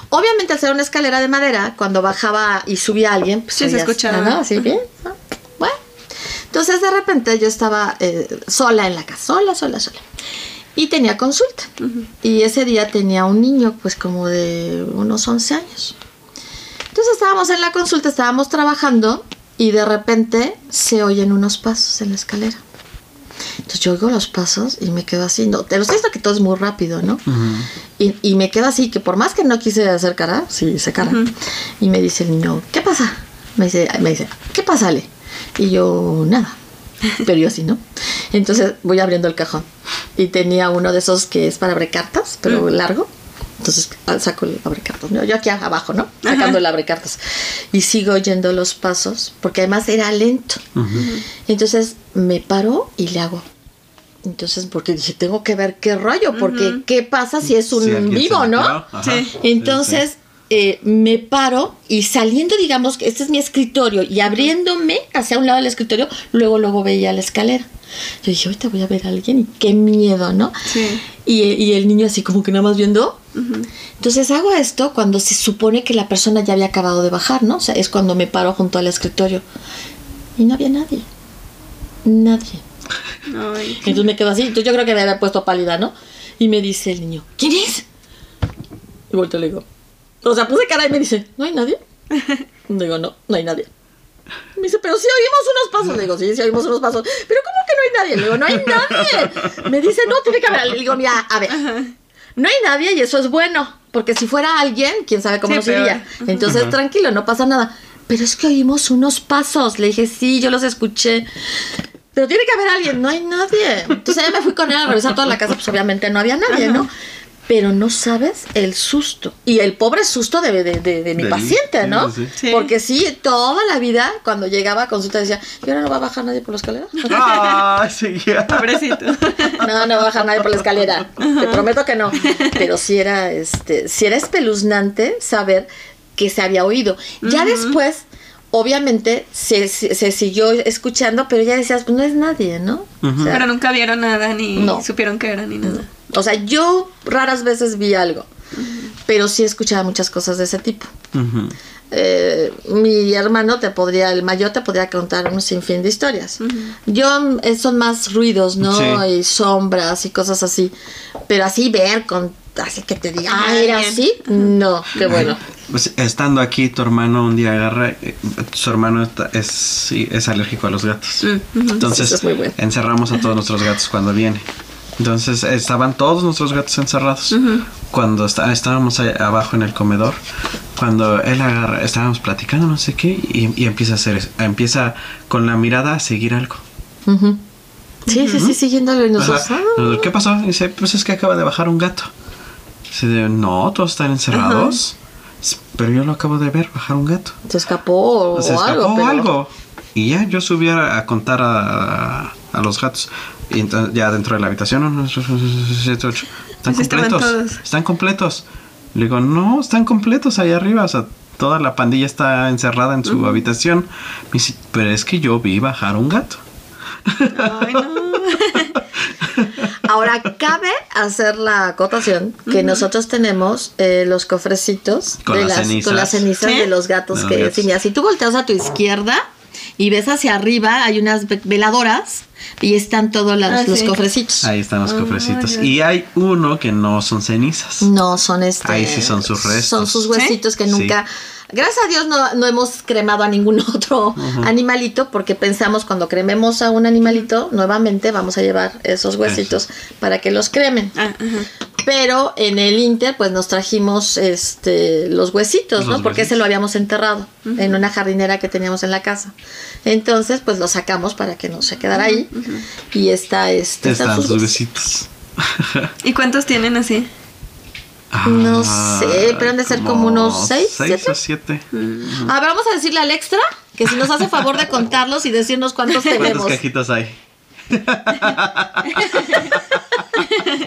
Obviamente al ser una escalera de madera, cuando bajaba y subía alguien, pues Sí, se escuchaba. ¿no? Así bien. ¿no? Entonces de repente yo estaba eh, sola en la casa, sola, sola, sola. Y tenía consulta. Y ese día tenía un niño, pues como de unos 11 años. Entonces estábamos en la consulta, estábamos trabajando y de repente se oyen unos pasos en la escalera. Entonces yo oigo los pasos y me quedo así. No, te lo estoy diciendo que todo es muy rápido, ¿no? y, y me quedo así, que por más que no quise hacer cara, sí hice cara. Y me dice el niño, ¿qué pasa? Me dice, me dice, ¿qué pasa, Ale? Y yo, nada. Pero yo así, ¿no? Entonces voy abriendo el cajón. Y tenía uno de esos que es para abrir cartas, pero largo. Entonces ah, saco el abrecartas. ¿no? Yo aquí abajo, ¿no? Sacando Ajá. el abrecartas. Y sigo oyendo los pasos, porque además era lento. Entonces me paro y le hago. Entonces, porque dije, tengo que ver qué rollo, porque qué pasa si es un Sí, vivo, ¿no? Sí. Entonces eh, me paro y saliendo, digamos que este es mi escritorio y abriéndome hacia un lado del escritorio, luego, luego veía la escalera. Yo dije, ahorita voy a ver a alguien y qué miedo, ¿no? Sí. Y, y el niño así como que nada más viendo. Entonces hago esto cuando se supone que la persona ya había acabado de bajar, ¿no? O sea, es cuando me paro junto al escritorio. Y no había nadie. Nadie. Ay. Entonces me quedo así. Entonces yo creo que me había puesto pálida, ¿no? Y me dice el niño, ¿quién es? Y vuelto le digo, o sea, puse cara y me dice, ¿no hay nadie? <laughs> Digo, no, no hay nadie. Me dice, pero sí oímos unos pasos. Le digo, sí, sí oímos unos pasos. Pero ¿cómo que no hay nadie? Le digo, no hay nadie. Me dice, no, tiene que haber. Le digo, mira, a ver, no hay nadie y eso es bueno. Porque si fuera alguien, quién sabe cómo Sí, nos. Entonces, tranquilo, no pasa nada. Pero es que oímos unos pasos. Le dije, sí, yo los escuché. Pero tiene que haber alguien, no hay nadie. Entonces ya me fui con él a revisar toda la casa, pues obviamente no había nadie, ¿no? Pero no sabes el susto. Y el pobre susto de, de, de- de mi Del- paciente, ¿no? sí, sí. Porque sí, toda la vida, cuando llegaba a consulta, decía, ¿y ahora no va a bajar nadie por la escalera? Ah, <laughs> sí, ya. <laughs> Pobrecito. <laughs> No, no va a bajar nadie por la escalera. Te prometo que no. Pero sí era, este, sí era espeluznante saber que se había oído. Ya después, obviamente se, se, se siguió escuchando, pero ya decías, pues no es nadie, ¿no? Ujú. O sea, Pero nunca vieron nada ni No. supieron qué era ni nada. o sea, yo raras veces vi algo, pero sí escuchaba muchas cosas de ese tipo. Eh, mi hermano te podría, el mayor te podría contar un sinfín de historias. Yo eh, son más ruidos, ¿no? Sí. Y sombras y cosas así. Pero así ver con, así que te diga, ah, era así. No, qué bueno. Pues, estando aquí, tu hermano un día agarra. eh, su hermano está- es, sí, es alérgico a los gatos. Mm. Entonces, Eso es muy bueno. encerramos a todos nuestros gatos cuando viene. Entonces, estaban todos nuestros gatos encerrados. Cuando está- estábamos ahí abajo en el comedor, cuando él agarra, estábamos platicando, no sé qué, y, y empieza a hacer, eso, empieza con la mirada a seguir algo. Sí, sí, sí, siguiéndolo y nosotros. Ajá. ah. ¿Qué pasó? Y dice, pues es que acaba de bajar un gato. Dice, no, todos están encerrados. Pero yo lo acabo de ver, bajar un gato. Se escapó o, Se escapó algo. pero- algo. Y ya yo subí a, a contar a, a los gatos. Y entonces ya dentro de la habitación, uno, siete, ocho. Están completos. todos. Están completos. Le digo, no, están completos ahí arriba. O sea, toda la pandilla está encerrada en su habitación. Me dice, pero es que yo vi bajar un gato. Ay, no. <laughs> Ahora, cabe hacer la acotación que nosotros tenemos eh, los cofrecitos Con de las las, cenizas. con las cenizas ¿Sí? de los gatos los que gatos. si, tú volteas a tu izquierda y ves hacia arriba, hay unas ve- veladoras y están todos Ah, los sí. cofrecitos. Ahí están los Ah, cofrecitos. Y hay uno que no son cenizas. No, son este. Ahí sí son sus restos. Son sus huesitos que Sí. nunca. Gracias a Dios no, no hemos cremado a ningún <laughs> otro animalito porque pensamos cuando crememos a un animalito, nuevamente vamos a llevar esos huesitos para que los cremen. Ah. Pero en el Inter, pues nos trajimos este los huesitos, ¿no? Los Porque ese huesitos. lo habíamos enterrado en una jardinera que teníamos en la casa. Entonces, pues lo sacamos para que no se quedara ahí. Y está este. están Están sus sus huesitos. besitos. ¿Y cuántos tienen así? No sé, pero han de ser como unos seis, Seis siete. o siete. A ver, vamos a decirle al extra que si nos hace favor de contarlos y decirnos cuántos ¿Cuántas tenemos. cajitas hay? <laughs>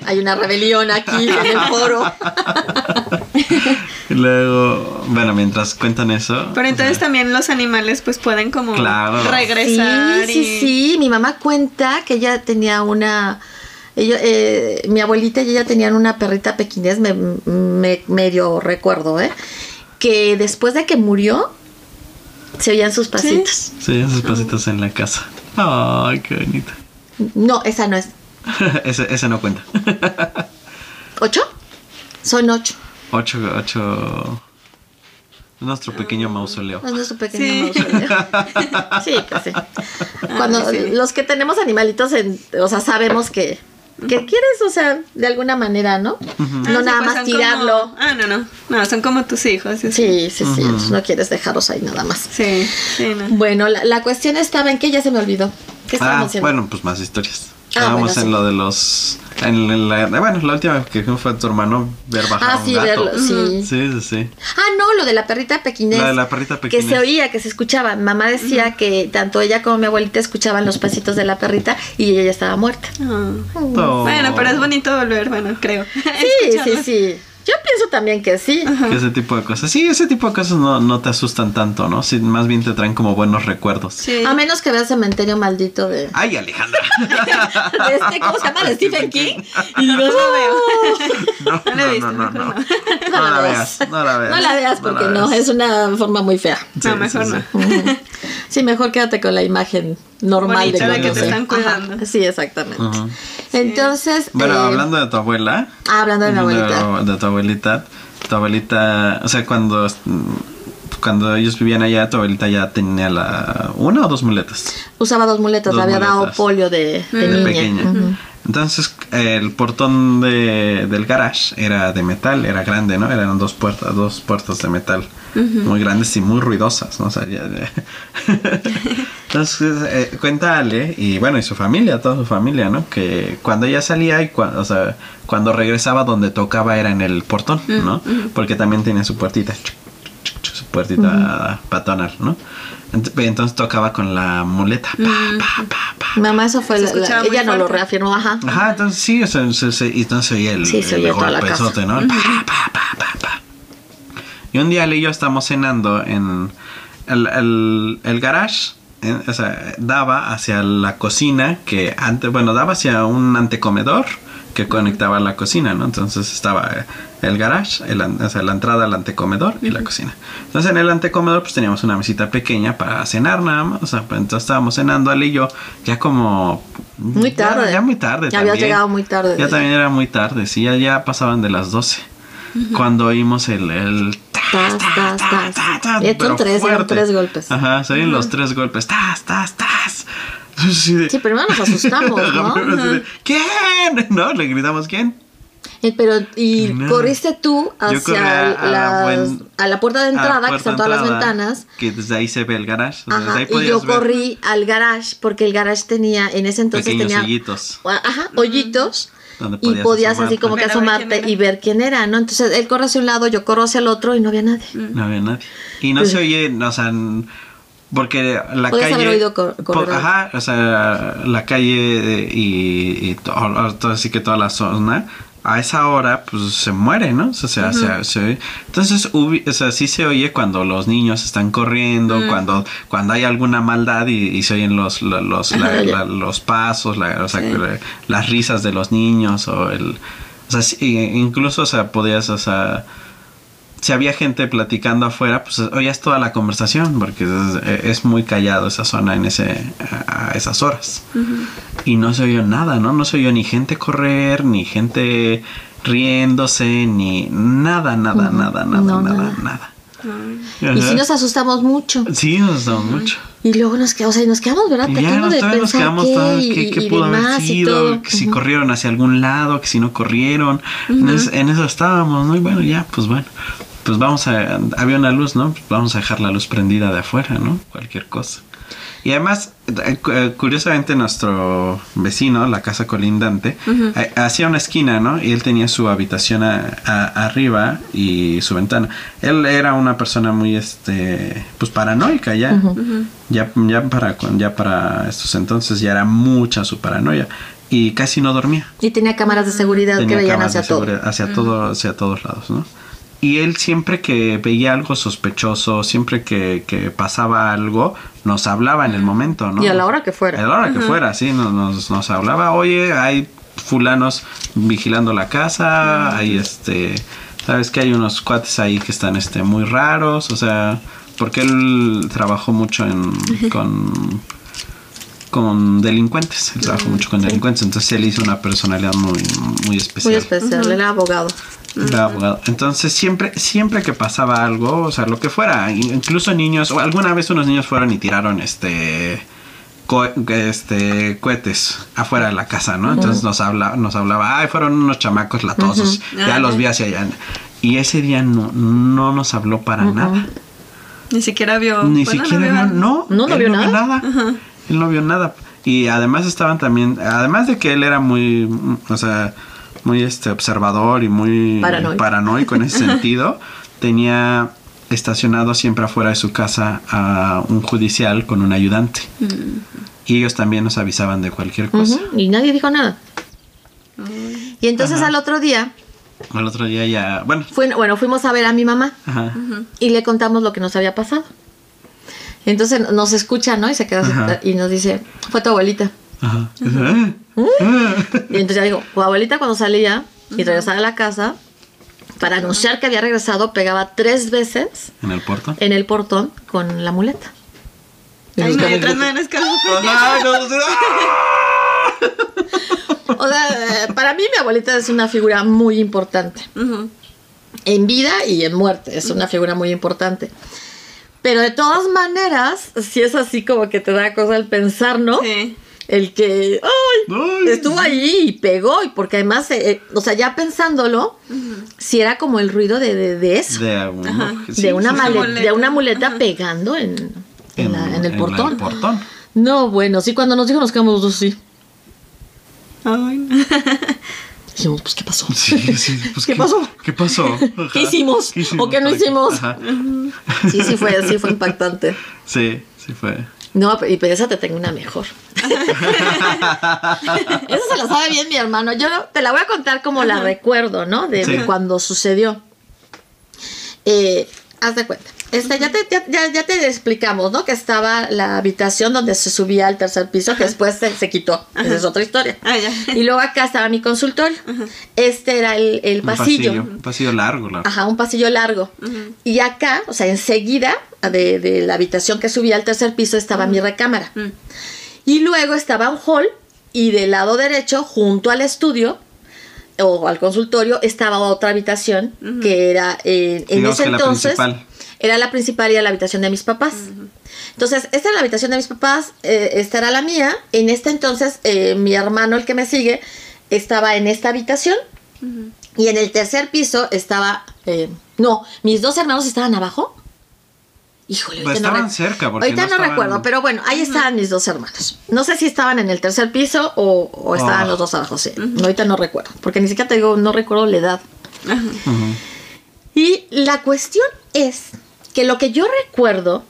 Hay una rebelión aquí en el foro. <laughs> Y luego, bueno, mientras cuentan eso. Pero entonces también los animales pues pueden como Claro. regresar Sí, sí, y... sí. Mi mamá cuenta que ella tenía una. ella, eh, mi abuelita y ella tenían una perrita pequinés, me, me- medio recuerdo, ¿eh? Que después de que murió, se oían sus pasitos. Sí, esos pasitos en la casa. Ay, qué bonito. No, esa no es. <laughs> ese, ese no cuenta. ¿Ocho? Son ocho. ocho, ocho. Nuestro pequeño mausoleo. Es nuestro pequeño Sí. mausoleo. <laughs> Sí, pues sí. Cuando Ah, sí. los que tenemos animalitos, en- o sea, sabemos que, que quieres, o sea, de alguna manera, ¿no? Ah, No sí, nada pues más tirarlo. como- Ah, no, no. No, son como tus hijos. Sí, sí, sí. No quieres dejarlos ahí nada más. Sí, sí, no. Bueno, la, la cuestión estaba en que ya se me olvidó. ¿Qué estábamos Ah, haciendo? bueno, pues más historias. Ah, Estábamos bueno, en sí. lo de los. En la, bueno, la última que fue tu hermano ver bajar Ah, un sí, gato. verlo, sí. Sí, sí, sí. Ah, no, lo de la perrita pequinés. La de la perrita Que pequinés. se oía, que se escuchaba. Mamá decía que tanto ella como mi abuelita escuchaban los pasitos de la perrita y ella ya estaba muerta. Ah. Oh. Bueno, pero es bonito volver, bueno, creo. <laughs> Sí, sí, sí. Yo pienso también que sí. Que Ese tipo de cosas. Sí, ese tipo de cosas no, no te asustan tanto, ¿no? Sí, más bien te traen como buenos recuerdos. Sí. A menos que veas cementerio maldito de, Ay, Alejandra. <laughs> de este, ¿cómo se llama? De Stephen King. Y digo, No, No la he visto, no, no, mejor no. no. No la veas, no la veas. No la veas porque la no, es una forma muy fea. No, mejor no. Sí, mejor quédate con la imagen normal Bonita de de cuando que te Ajá. Sí, exactamente. Entonces, Bueno, eh, hablando de tu abuela. ah, hablando de mi abuelita. De, tu abuelita. Tu abuelita, o sea, cuando, cuando ellos vivían allá, tu abuelita ya tenía la una o dos muletas. Usaba dos muletas, Dos le había dado polio de, de de niña. pequeña. Entonces, el portón de, del garage era de metal, era grande, ¿no? Eran dos puertas, dos puertas de metal muy grandes y muy ruidosas, ¿no? O sea, ya- ya. <laughs> Entonces, eh, cuenta Ale, y bueno, y su familia, toda su familia, ¿no? Que cuando ella salía y cuando, o sea, cuando regresaba donde tocaba era en el portón, ¿no? Porque también tenía su puertita, su puertita patonal, ¿no? Ent- Entonces tocaba con la muleta, pa, pa, pa, pa, Mamá, eso fue la- la- ella no lo reafirmó, ajá. Ajá, entonces sí, o sea, se- se- y entonces oía el, Sí, se el la golpezote. ¿no? Pa, pa, pa, pa, pa. Y un día Ale y yo estamos cenando en, el, el, el garage o sea, daba hacia la cocina que antes, bueno, daba hacia un antecomedor que conectaba a la cocina, ¿no? Entonces estaba eh, el garage, el o sea, la entrada al antecomedor y la cocina. Entonces en el antecomedor pues teníamos una mesita pequeña para cenar nada más, o sea, pues, entonces estábamos cenando él y yo ya como... Muy ya- tarde. Ya, muy tarde. Ya también. llegado muy tarde. Ya también era muy tarde, sí, ya, ya pasaban de las 12. Cuando oímos el... el Tas, tas, tas. Estos pero tres, fuerte. tres golpes. Ajá, se oyen los tres golpes. Tas, tas, tas. Sí, de- Sí, primero nos asustamos, ¿no? <laughs> De, ¿Quién? ¿No? Le gritamos ¿quién? Eh, Pero, y No. corriste tú Yo corrí hacia a- a la buen- a la puerta de entrada, que puerta están todas las ventanas. Que desde ahí se ve el garage. sea, desde Ajá, ahí y podías yo ver corrí al garage porque el garage tenía, en ese entonces pequeños tenía hoyitos. ajá, hoyitos Donde y podías podías así asomarte. como que ver asomarte y ver quién era, ¿no? Entonces él corre hacia un lado, yo corro hacia el otro y no había nadie. No había nadie. Y no se oye, o sea, porque la Podías calle... haber oído. Ajá, o sea, la calle y, y todo, así que toda la zona, a esa hora, pues se muere, ¿no? O sea, se- se oye. Entonces, o sea, sí se oye cuando los niños están corriendo, cuando, cuando hay alguna maldad y, y se oyen los, los, los, la- Ajá, <laughs> ya. la- los pasos, la- o sea, Sí. que- las risas de los niños o el... O sea, sí, incluso, o sea, podías, o sea si había gente platicando afuera, pues oías toda la conversación, porque es, es muy callado esa zona en ese, a a esas horas. Y no se oyó nada, ¿no? No se oyó ni gente correr, ni gente riéndose, ni nada, nada, nada, nada, No, nada, nada. nada. Y sí nos asustamos mucho. Sí, nos asustamos mucho. Y luego nos quedamos, o sea, nos quedamos, ¿verdad? Y ya Tratando nos, de nos quedamos qué, todos, y, qué, qué y pudo haber demás sido, que si corrieron hacia algún lado, que si no corrieron. en, es- en eso estábamos, ¿no? Y bueno, ya, pues bueno, pues vamos a, había una luz, ¿no? Pues vamos a dejar la luz prendida de afuera, ¿no? Cualquier cosa. Y además, eh, eh, curiosamente, nuestro vecino, la casa colindante, eh, hacía una esquina, ¿no? Y él tenía su habitación a- a- arriba y su ventana. Él era una persona muy, este, pues paranoica ya. Ya, ya, para, con- ya para estos entonces ya era mucha su paranoia. Y casi no dormía. Y tenía cámaras de seguridad que veían hacia todo. hacia todo, hacia todos lados, ¿no? Y él siempre que veía algo sospechoso, siempre que, que pasaba algo, nos hablaba en el momento, ¿no? Y a la hora que fuera. A la hora que fuera, sí, nos, nos, nos hablaba, oye, hay fulanos vigilando la casa, hay este, sabes que hay unos cuates ahí que están este muy raros, o sea, porque él trabajó mucho en, con con delincuentes, él trabajó mucho con delincuentes, entonces él hizo una personalidad muy muy especial. Muy especial, era abogado. Entonces siempre, siempre que pasaba algo, o sea, lo que fuera, incluso niños, o alguna vez unos niños fueron y tiraron este co- este cohetes afuera de la casa, ¿no? Entonces nos habla, nos hablaba, ay, fueron unos chamacos latosos, ya los vi hacia allá. Y ese día no, no nos habló para nada. Ni siquiera vio. Ni bueno, siquiera no, No, no él vio no vio nada. nada. Él no vio nada. Y además estaban también, además de que él era muy, o sea, muy este observador y muy Paranoico. paranoico en ese <laughs> sentido, tenía estacionado siempre afuera de su casa a un judicial con un ayudante. Y ellos también nos avisaban de cualquier cosa. Y nadie dijo nada. Y entonces Ajá. al otro día, Al otro día ya, bueno, fue, bueno, fuimos a ver a mi mamá ajá, y le contamos lo que nos había pasado. Entonces nos escucha, ¿no? Y se queda y nos dice, fue tu abuelita. Ajá. ¿Eh? Y entonces ya digo, tu abuelita cuando salía y regresaba a la casa, para anunciar que había regresado, pegaba tres veces En el puerto. en el portón con la muleta. Ay, no, <laughs> O sea, para mí mi abuelita es una figura muy importante. En vida y en muerte, es una figura muy importante. Pero de todas maneras, si es así como que te da cosa el pensar, ¿no? Sí. El que, ¡ay! Ay, estuvo ahí y pegó, y porque además, eh, eh, o sea, ya pensándolo, si era como el ruido de, de, de eso, de, una sí, sí. male- muleta. de una muleta pegando en, en, la- en el portón. portón. No, bueno, sí, cuando nos dijo nos quedamos dos sí. Ay. <laughs> Dijimos, pues, ¿qué pasó? Sí, sí, pues, <laughs> ¿Qué pasó? ¿Qué pasó? <laughs> Ajá. ¿Qué hicimos? ¿O qué no hicimos? Ajá. Sí, sí fue, sí fue impactante. Sí, sí fue. No, y pero esa te tengo una mejor. <laughs> esa se la sabe bien mi hermano. Yo te la voy a contar como la recuerdo, ¿no? De, de Sí. cuando sucedió. Eh, haz de cuenta. Este, ya, te, ya, ya- ya te explicamos, ¿no? Que estaba la habitación donde se subía al tercer piso, que después se, se quitó. Esa es otra historia. Ah. Y luego acá estaba mi consultorio. Este era el, el Un pasillo. Un pasillo largo, largo. Ajá, un pasillo largo. Y acá, o sea, enseguida de, de la habitación que subía al tercer piso estaba mi recámara. Y luego estaba un hall y del lado derecho, junto al estudio o al consultorio, estaba otra habitación que era eh, en Digamos ese que la entonces principal. Era la principal y era la habitación de mis papás. Entonces, esta era la habitación de mis papás, eh, esta era la mía. En este entonces, eh, mi hermano, el que me sigue, estaba en esta habitación. Y en el tercer piso estaba. eh, no, mis dos hermanos estaban abajo. Híjole, Pues ahorita estaban cerca, porque Ahorita no estaban- recuerdo, pero bueno, ahí estaban mis dos hermanos. No sé si estaban en el tercer piso o, o estaban Oh. los dos abajo, sí. Ahorita no recuerdo, porque ni siquiera te digo, no recuerdo la edad. Y la cuestión es que lo que yo recuerdo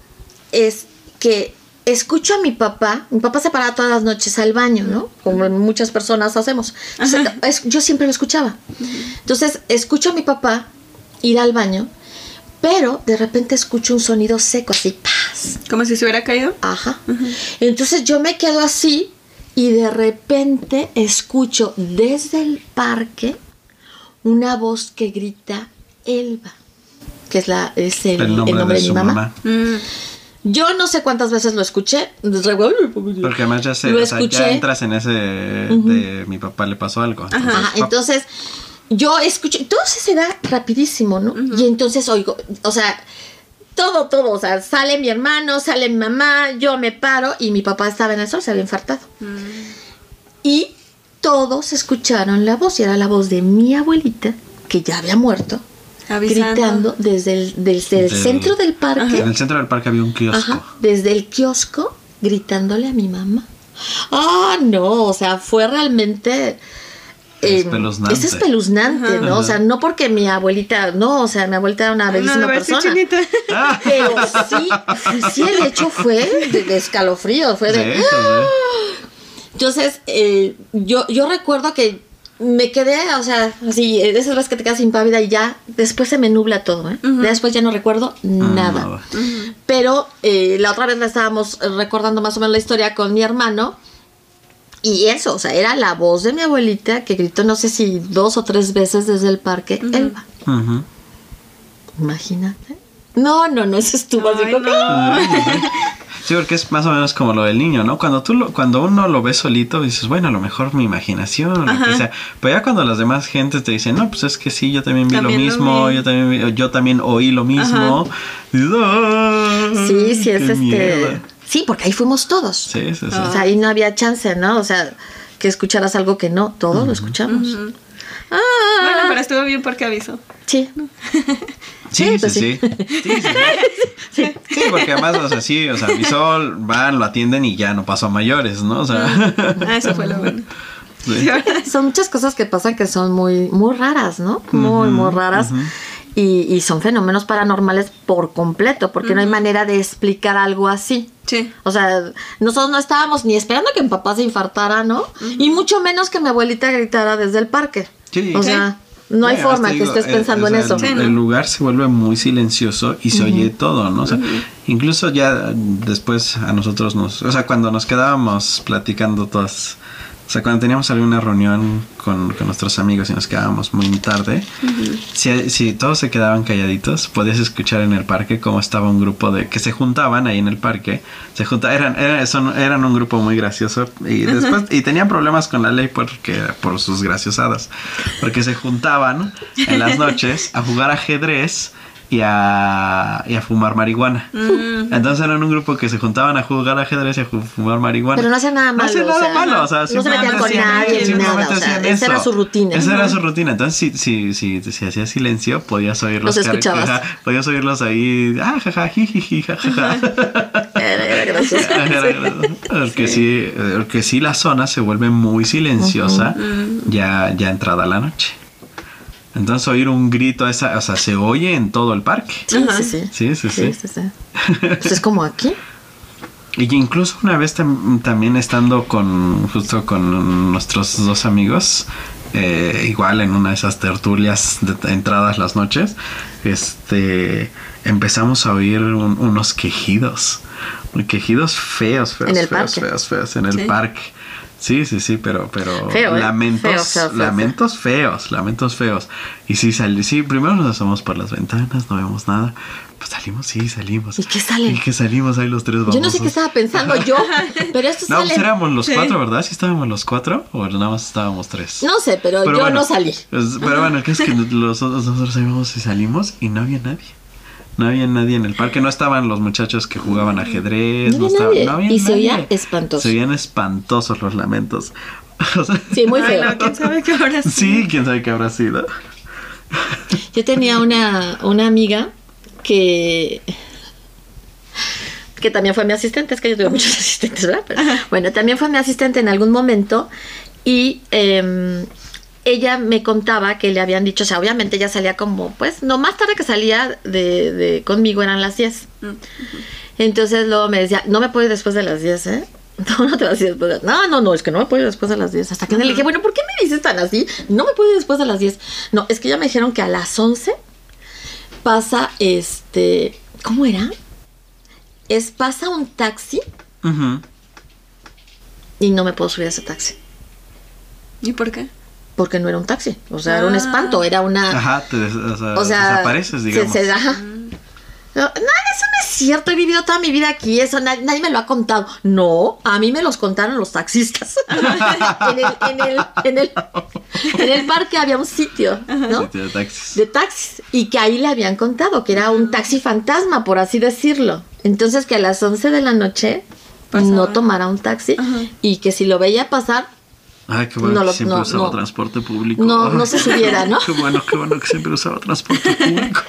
es que escucho a mi papá, mi papá se paraba todas las noches al baño, ¿no? Como muchas personas hacemos. Entonces, es- yo siempre lo escuchaba. Entonces, escucho a mi papá ir al baño, pero de repente escucho un sonido seco, así, paz. Como si se hubiera caído. Ajá. Entonces yo me quedo así y de repente escucho desde el parque una voz que grita Elba, que es, la, es el, El nombre, el nombre de, de, su mi mamá. mamá. Mm. Yo no sé cuántas veces lo escuché. Porque además ya, se, Lo o sea, ya escuché. entras en ese de mi papá le pasó algo. Entonces, Ajá, entonces yo escucho, todo se da rapidísimo, ¿no? Y entonces oigo, o sea, todo, todo, o sea, sale mi hermano, sale mi mamá, yo me paro y mi papá estaba en el sol, se había infartado. Y todos escucharon la voz, y era la voz de mi abuelita, que ya había muerto, Avisando. gritando desde el, desde el Del- centro del parque. en el centro del parque había un kiosco. Ajá, desde el kiosco gritándole a mi mamá. Ah, no, o sea, fue realmente... eh, Espeluznante. Es espeluznante, Ajá. ¿no? O sea, no porque mi abuelita, no, o sea, mi abuelita era una No, bellísima ser persona. chinita. Ah, Pero sí, sí, el hecho fue de, de escalofrío, fue de... sí, sí, sí. Entonces, eh, yo, yo recuerdo que me quedé, o sea, así, de esas veces que te quedas impávida y ya, después se me nubla todo, ¿eh? Después ya no recuerdo nada. nada. Pero eh, la otra vez la estábamos recordando más o menos la historia con mi hermano. Y eso, o sea, era la voz de mi abuelita que gritó no sé si dos o tres veces desde el parque Elba. Ujú. Imagínate. No, no, no, eso estuvo así Ay, como- no. Sí, porque es más o menos como lo del niño, ¿no? Cuando tú lo, cuando uno lo ve solito, dices, bueno, a lo mejor mi imaginación, o lo que Ajá. sea. Pero ya cuando las demás gentes te dicen, no, pues es que sí, yo también vi También lo lo mismo, vi. yo también vi- yo también oí lo mismo. dices, "Ah, Sí, sí, es este. miedo". Sí, porque ahí fuimos todos. Sí, sí, sí. O sea, ahí no había chance, ¿no? O sea, que escucharas algo que no, todos lo escuchamos. Ah, Bueno, pero estuvo bien porque avisó. sí. <laughs> Sí, Sí, sí, sí. Sí, sí, sí. <laughs> Sí, porque además, o sea, sí, o sea, Visol van, lo atienden y ya no pasó a mayores, ¿no? O sea, Ah, eso fue lo <laughs> bueno. Son muchas cosas que pasan que son muy, muy raras, ¿no? Muy, muy raras. y, y son fenómenos paranormales por completo, porque no hay manera de explicar algo así. Sí. O sea, nosotros no estábamos ni esperando que mi papá se infartara, ¿no? Y mucho menos que mi abuelita gritara desde el parque. Sí. O Sí. sea, no hay forma que estés eh, pensando o en eso. El, Sí, ¿no? el lugar se vuelve muy silencioso y se oye todo, ¿no? O sea, incluso ya después a nosotros nos, o sea, cuando nos quedábamos platicando todas, o sea, cuando teníamos alguna reunión con, con nuestros amigos y nos quedábamos muy tarde, si, si todos se quedaban calladitos, podías escuchar en el parque cómo estaba un grupo de que se juntaban ahí en el parque, se juntaban, eran, eran, son- eran un grupo muy gracioso y después y tenían problemas con la ley porque por sus graciosadas, porque se juntaban en las noches a jugar ajedrez y a, y a fumar marihuana. Mm. Entonces eran un grupo que se juntaban a jugar ajedrez y a fumar marihuana. Pero no hacían nada No malo. hacían o nada sea, malo, o sea, no se metían con hacían- nadie nada. O sea, hacían esa era su rutina. Esa era su rutina. Entonces, si, si, si, si hacía silencio, podías oírlos. Los escuchabas. ajá, Podías oírlos ahí. Ah, jaja, jijiji, jajaja. Era, era gracioso. <laughs> Porque sí, porque sí la zona se vuelve muy silenciosa ya, ya entrada la noche. Entonces oír un grito, esa, o sea, se oye en todo el parque. Sí, Ajá. sí, sí. Sí, sí, sí. sí, sí. Pues es como aquí. <laughs> Y incluso una vez tam- también estando con justo con nuestros dos amigos, eh, igual en una de esas tertulias de entradas las noches, este, empezamos a oír un- unos quejidos, quejidos feos, feos, En el feos, parque. feos, feos, en el Sí. parque. Sí, sí, sí, pero, pero Feo, ¿eh? lamentos, Feo, feo, feo, lamentos feos, lamentos feos. Y sí, salí, sí, primero nos asomamos por las ventanas, no vemos nada. Pues salimos, sí, salimos. ¿Y qué salen? Y que salimos ahí los tres Yo no sé qué estaba pensando yo, <laughs> pero esto No, sale. pues éramos los Sí. cuatro, ¿verdad? Sí estábamos los cuatro, o nada más estábamos tres. No sé, pero, Pero yo bueno, no salí. pues, pero bueno, que es que los otros nosotros íbamos y salimos y no había nadie. No había nadie en el parque, no estaban los muchachos que jugaban ajedrez, No no, nadie. no había Y se oía espantoso. Se oían espantosos los lamentos. <laughs> O sea, Sí, muy Ay, feo. no, quién sabe qué hora sí, quién sabe qué habrá sido. Yo tenía una, una amiga que que también fue mi asistente, es que yo tuve muchos <laughs> asistentes, ¿verdad? Pero, bueno, también fue mi asistente en algún momento y em, ella me contaba que le habían dicho, o sea, obviamente ella salía como, pues, no más tarde que salía de, de conmigo eran las 10. Entonces luego me decía, no me puedo ir después de las 10, ¿eh? <laughs> No, no te vas a ir después de No, no, no, es que no me puedo ir después de las 10. Hasta que le dije, bueno, ¿por qué me dices tan así? No me puedo ir después de las 10. No, es que ya me dijeron que a las 11 pasa este. ¿Cómo era? Es pasa un taxi y no me puedo subir a ese taxi. ¿Y por qué? Porque no era un taxi. O sea, era un Ah. espanto, era una. Ajá, te des- o sea, o sea, desapareces, se- digamos. se- ajá. No, no, eso no es cierto. He vivido toda mi vida aquí. Eso na- nadie me lo ha contado. No, a mí me los contaron los taxistas. <laughs> en, el, en, el, en, el, en el parque había un sitio, ¿no? Sitio de taxis. de taxis y que ahí le habían contado que era un taxi fantasma, por así decirlo. Entonces que a las 11 de la noche Pasaba. no tomara un taxi Ajá. y que si lo veía pasar, Ay, qué bueno No que lo- siempre no, usaba no. transporte público. No, no se subiera, ¿no? <laughs> Qué bueno, qué bueno que siempre usaba transporte <laughs> público.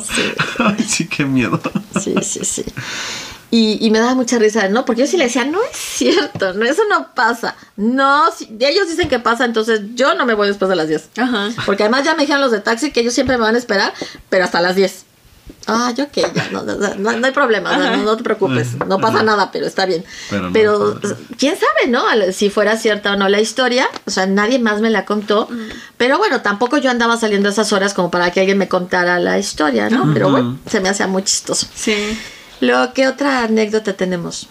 Sí. Ay, sí, qué miedo. sí, sí, sí. Y, y me daba mucha risa, ¿no? Porque yo sí le decía, no es cierto, no, eso no pasa. No, si- ellos dicen que pasa, entonces yo no me voy después de las 10. Ajá. Porque además ya me dijeron los de taxi que ellos siempre me van a esperar, pero hasta las 10. Ah, yo ok, ya, no, no, no- no hay problema, no, no te preocupes, no pasa nada, pero está bien. Pero pero- quién sabe, ¿no? Si fuera cierta o no la historia, o sea, nadie más me la contó. Pero bueno, tampoco yo andaba saliendo a esas horas como para que alguien me contara la historia, ¿no? Pero bueno, se me hacía muy chistoso. Sí. Luego, ¿qué otra anécdota tenemos?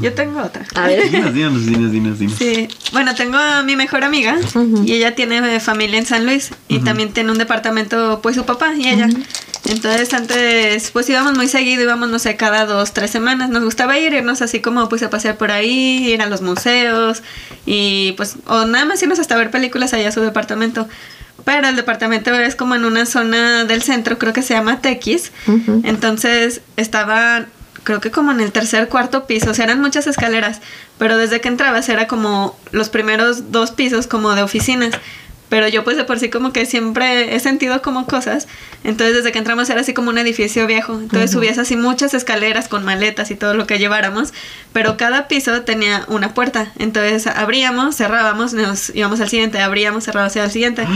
Yo tengo otra. A ver. <laughs> Dinos, dinos, dinos, dinos, dinos. Sí, bueno, tengo a mi mejor amiga y ella tiene eh, familia en San Luis y también tiene un departamento, pues su papá y ella. Entonces antes, pues íbamos muy seguido, íbamos, no sé, cada dos, tres semanas. Nos gustaba ir, irnos así como pues a pasear por ahí, ir a los museos y pues, o nada más irnos hasta ver películas allá a su departamento. Pero el departamento es como en una zona del centro, creo que se llama Tequis. Entonces estaba, creo que como en el tercer, cuarto piso, o sea, eran muchas escaleras, pero desde que entrabas era como los primeros dos pisos como de oficinas. Pero yo pues de por sí como que siempre he sentido como cosas. Entonces desde que entramos era así como un edificio viejo. Entonces subías así muchas escaleras con maletas y todo lo que lleváramos. Pero cada piso tenía una puerta. Entonces abríamos, cerrábamos, nos íbamos al siguiente, abríamos, cerrábamos y al siguiente.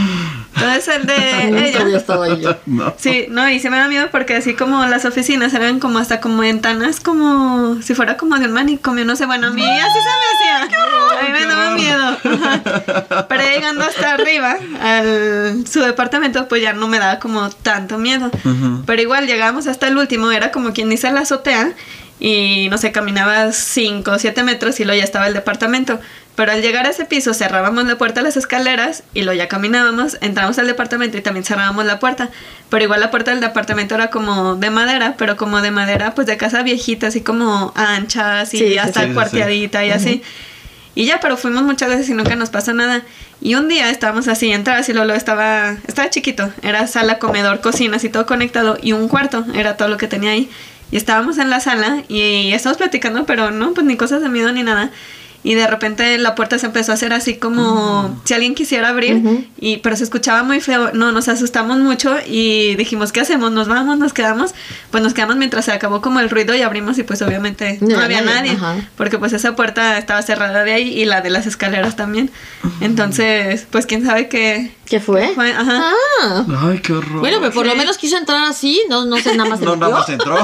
Entonces el de <laughs> Nunca ella... había estado ahí yo. <laughs> No. Sí, no, y se me da miedo porque así como las oficinas eran como hasta como ventanas, como si fuera como de un manicomio, no sé, bueno, a mí así se me hacía. a mí me daba miedo. Ajá. Pero llegando hasta arriba, <laughs> al su departamento, pues ya no me daba como tanto miedo. Ujú. Pero igual llegamos hasta el último, era como quien dice la azotea, y no sé, caminabas 5 o 7 metros y luego ya estaba el departamento. Pero al llegar a ese piso cerrábamos la puerta a las escaleras y luego ya caminábamos, entramos al departamento y también cerrábamos la puerta. Pero igual la puerta del departamento era como de madera, pero como de madera pues de casa viejita, así como ancha, así Sí, sí, hasta sí, sí, cuarteadita y así. Y ya, pero fuimos muchas veces y nunca nos pasó nada. Y un día estábamos así, entrabas y Lolo estaba, estaba chiquito, era sala, comedor, cocina, así todo conectado y un cuarto, era todo lo que tenía ahí. Y estábamos en la sala y estábamos platicando, pero no, pues ni cosas de miedo ni nada. Y de repente la puerta se empezó a hacer así como si alguien quisiera abrir, y, pero se escuchaba muy feo. No, nos asustamos mucho y dijimos, ¿qué hacemos? ¿Nos vamos? ¿Nos quedamos? Pues nos quedamos mientras se acabó como el ruido y abrimos y pues obviamente no, No, había nadie. Porque pues esa puerta estaba cerrada de ahí y la de las escaleras también. Entonces, pues quién sabe qué ¿Qué fue? fue. Ajá. Ah. Ay, qué horror. Bueno, pero por lo menos quiso entrar así, no, no sé, nada más se no, nada más entró.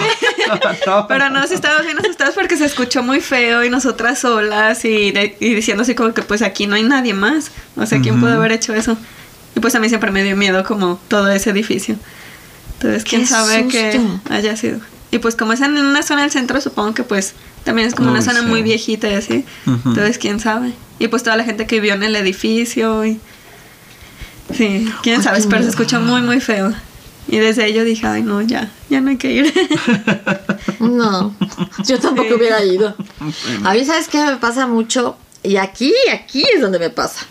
No. <laughs> Pero no, sí estábamos bien asustados porque se escuchó muy feo y nosotras solas así de- y diciendo así como que pues aquí no hay nadie más. O sea, ¿quién pudo haber hecho eso? Y pues a mí siempre me dio miedo como todo ese edificio. Entonces, quién ¡Qué sabe que susto! haya sido. Y pues como es en una zona del centro, supongo que pues también es como una zona sí. muy viejita y así. Entonces, quién sabe. Y pues toda la gente que vivió en el edificio y... Sí, quién sabe, qué pero se miedo. escuchó muy, muy feo. Y desde ahí yo dije, ay no, ya, ya no hay que ir. <laughs> No, yo tampoco Sí. hubiera ido. A mí, ¿sabes qué me pasa mucho? Y aquí, aquí es donde me pasa.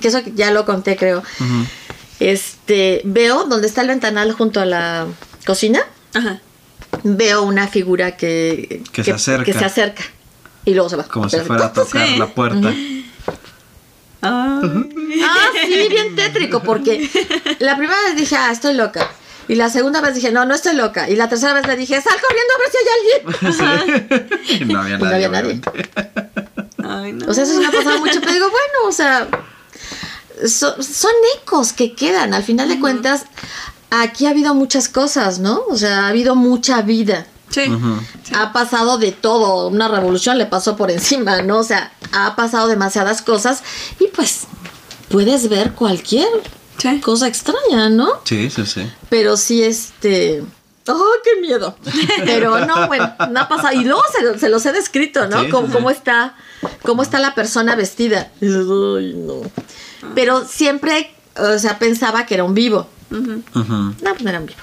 Que eso ya lo conté, creo. Este, veo donde está el ventanal junto a la cocina, Ajá. veo una figura que, Que se acerca. que se acerca. Y luego se va. Como si fuera a tocar Sí. la puerta. Ay. Ah, sí, bien tétrico, porque la primera vez dije, ah, estoy loca. Y la segunda vez dije, no, no estoy loca. Y la tercera vez le dije, sal corriendo a ver si hay alguien. <laughs> <laughs> Y no había <laughs> Y no nadie, había nadie. Ay, no. O sea, eso sí me ha pasado mucho, pero digo, bueno, o sea, so- son ecos que quedan. Al final de cuentas, aquí ha habido muchas cosas, ¿no? O sea, ha habido mucha vida. Sí. Sí. Ha pasado de todo, una revolución le pasó por encima, ¿no? O sea, ha pasado demasiadas cosas y pues puedes ver cualquier Sí. cosa extraña, ¿no? Sí, sí, sí. Pero sí, este... ¡Oh, qué miedo! <laughs> Pero no, bueno, no ha pasado. Y luego se, se los he descrito, ¿no? Sí, cómo, sí. cómo está, cómo está la persona vestida. "Ay, no. Pero siempre, o sea, pensaba que era un vivo. Ujú. No, pues no era un vivo.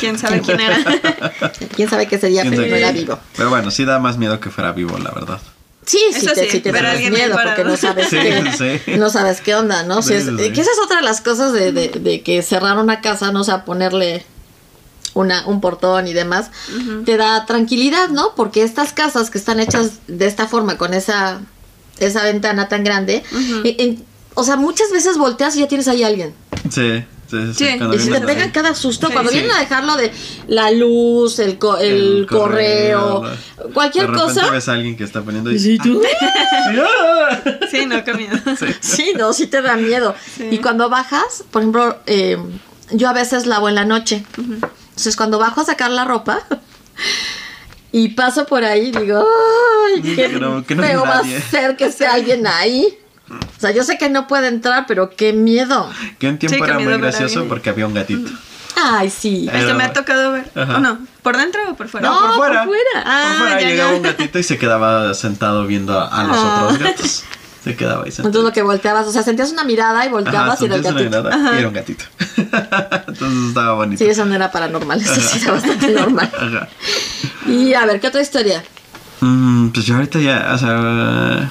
¿Quién sabe quién era? <laughs> ¿Quién sabe qué sería, ¿Quién pero no era vivo? Pero bueno, sí da más miedo que fuera vivo, la verdad. Sí, sí, te, sí, te da miedo porque no sabes Sí, qué, sí. no sabes qué onda, ¿no? Si Sí, es- sí, sí. Que esa es otra de las cosas de, de- de que cerrar una casa, ¿no? O sea, ponerle una, un portón y demás, te da tranquilidad, ¿no? Porque estas casas que están hechas de esta forma, con esa, esa ventana tan grande, en- en- o sea, muchas veces volteas y ya tienes ahí a alguien. Sí, sí, sí. Sí. Cuando Y si te pegan cada susto, Sí, cuando sí. vienen a dejarlo de la luz, el, co- el, El correo, la- cualquier de cosa. ves a alguien que está poniendo y Sí, tú. ¡Ah! <laughs> Sí, no, qué miedo. Sí, no, sí te da miedo. Sí. Y cuando bajas, por ejemplo, eh, yo a veces lavo en la noche. Entonces, cuando bajo a sacar la ropa y paso por ahí, digo, ¡ay, qué no- que no feo va a nadie". ser que esté alguien ahí! O sea, yo sé que no puede entrar, pero qué miedo. Que un tiempo Sí, que era muy gracioso porque había un gatito. Ay, sí. Este me ha tocado ver. Ajá. ¿O no? ¿Por dentro o por fuera? No, por fuera. Ah, por fuera ya, llegaba ya. un gatito y se quedaba sentado viendo a, a los Ah. otros gatos. Se quedaba ahí sentado. Entonces lo que volteabas, o sea, sentías una mirada y Ajá, volteabas y era el sentías una gatito. mirada y era un gatito. <laughs> Entonces estaba bonito. Sí, eso no era paranormal, eso sí era bastante normal. <laughs> Ajá. Y a ver, ¿qué otra historia? Mm, pues yo ahorita ya, o sea,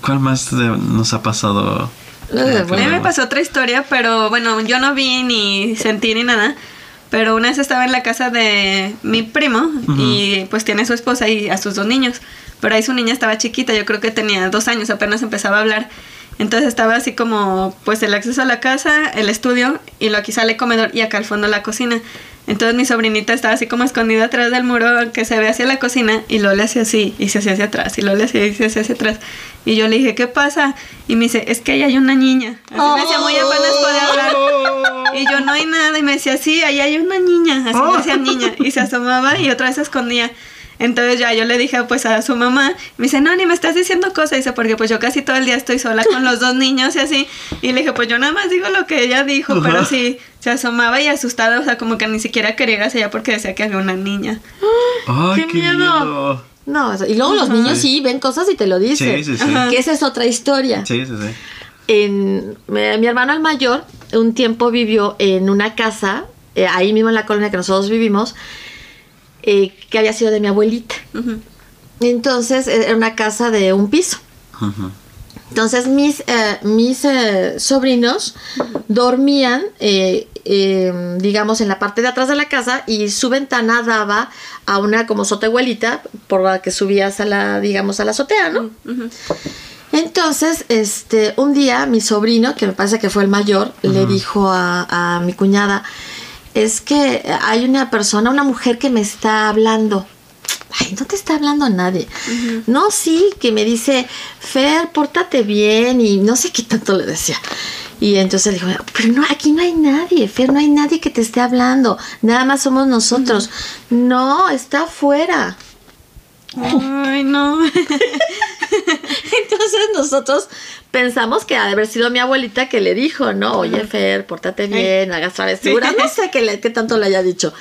¿cuál más de- nos ha pasado? Eh, A mí me pasó otra historia, pero bueno, yo no vi ni sentí ni nada. Pero una vez estaba en la casa de mi primo y pues tiene su esposa y a sus dos niños. Pero ahí su niña estaba chiquita, yo creo que tenía dos años, apenas empezaba a hablar. Entonces estaba así como pues el acceso a la casa, el estudio y lo aquí sale el comedor y acá al fondo la cocina. Entonces mi sobrinita estaba así como escondida atrás del muro que se ve hacia la cocina y luego le hacía así y se hacía hacia atrás y luego le hacía y se hacía hacia atrás. Y yo le dije, ¿qué pasa? Y me dice, es que ahí hay una niña. Así me decía muy apenas podía hablar. Y yo no hay nada. Y me decía, sí, ahí hay una niña. Así me decía niña. Y se asomaba y otra vez se escondía. Entonces ya yo le dije pues a su mamá, me dice, no, ni me estás diciendo cosas, dice, porque pues yo casi todo el día estoy sola con los dos niños y así, y le dije, pues yo nada más digo lo que ella dijo, pero sí, se asomaba y asustada, o sea, como que ni siquiera quería ir hacia allá porque decía que había una niña. ¡Ay, ¡Qué qué, miedo! miedo! No, y luego los niños sí ven cosas y te lo dicen. Sí, sí, sí. Que esa es otra historia. Sí, sí, sí. En, me- mi hermano el mayor un tiempo vivió en una casa, eh, ahí mismo en la colonia que nosotros vivimos, eh, que había sido de mi abuelita. Entonces eh, era una casa de un piso. Entonces mis, eh, mis eh, sobrinos dormían, eh, eh, digamos, en la parte de atrás de la casa y su ventana daba a una como sotehuelita por la que subías a la, digamos, a la azotea, ¿no? Entonces, este, un día mi sobrino, que me parece que fue el mayor, le dijo a, a mi cuñada, es que hay una persona, una mujer que me está hablando. Ay, no te está hablando nadie. No, sí, que me dice, Fer, pórtate bien y no sé qué tanto le decía. Y entonces le dijo, pero no, aquí no hay nadie, Fer, no hay nadie que te esté hablando, nada más somos nosotros. No, está afuera. Ay, no. <laughs> Entonces nosotros pensamos que ha de haber sido mi abuelita que le dijo, ¿no? Oye, Fer, pórtate bien, hagas travesuras. No sé qué, le- qué tanto le haya dicho.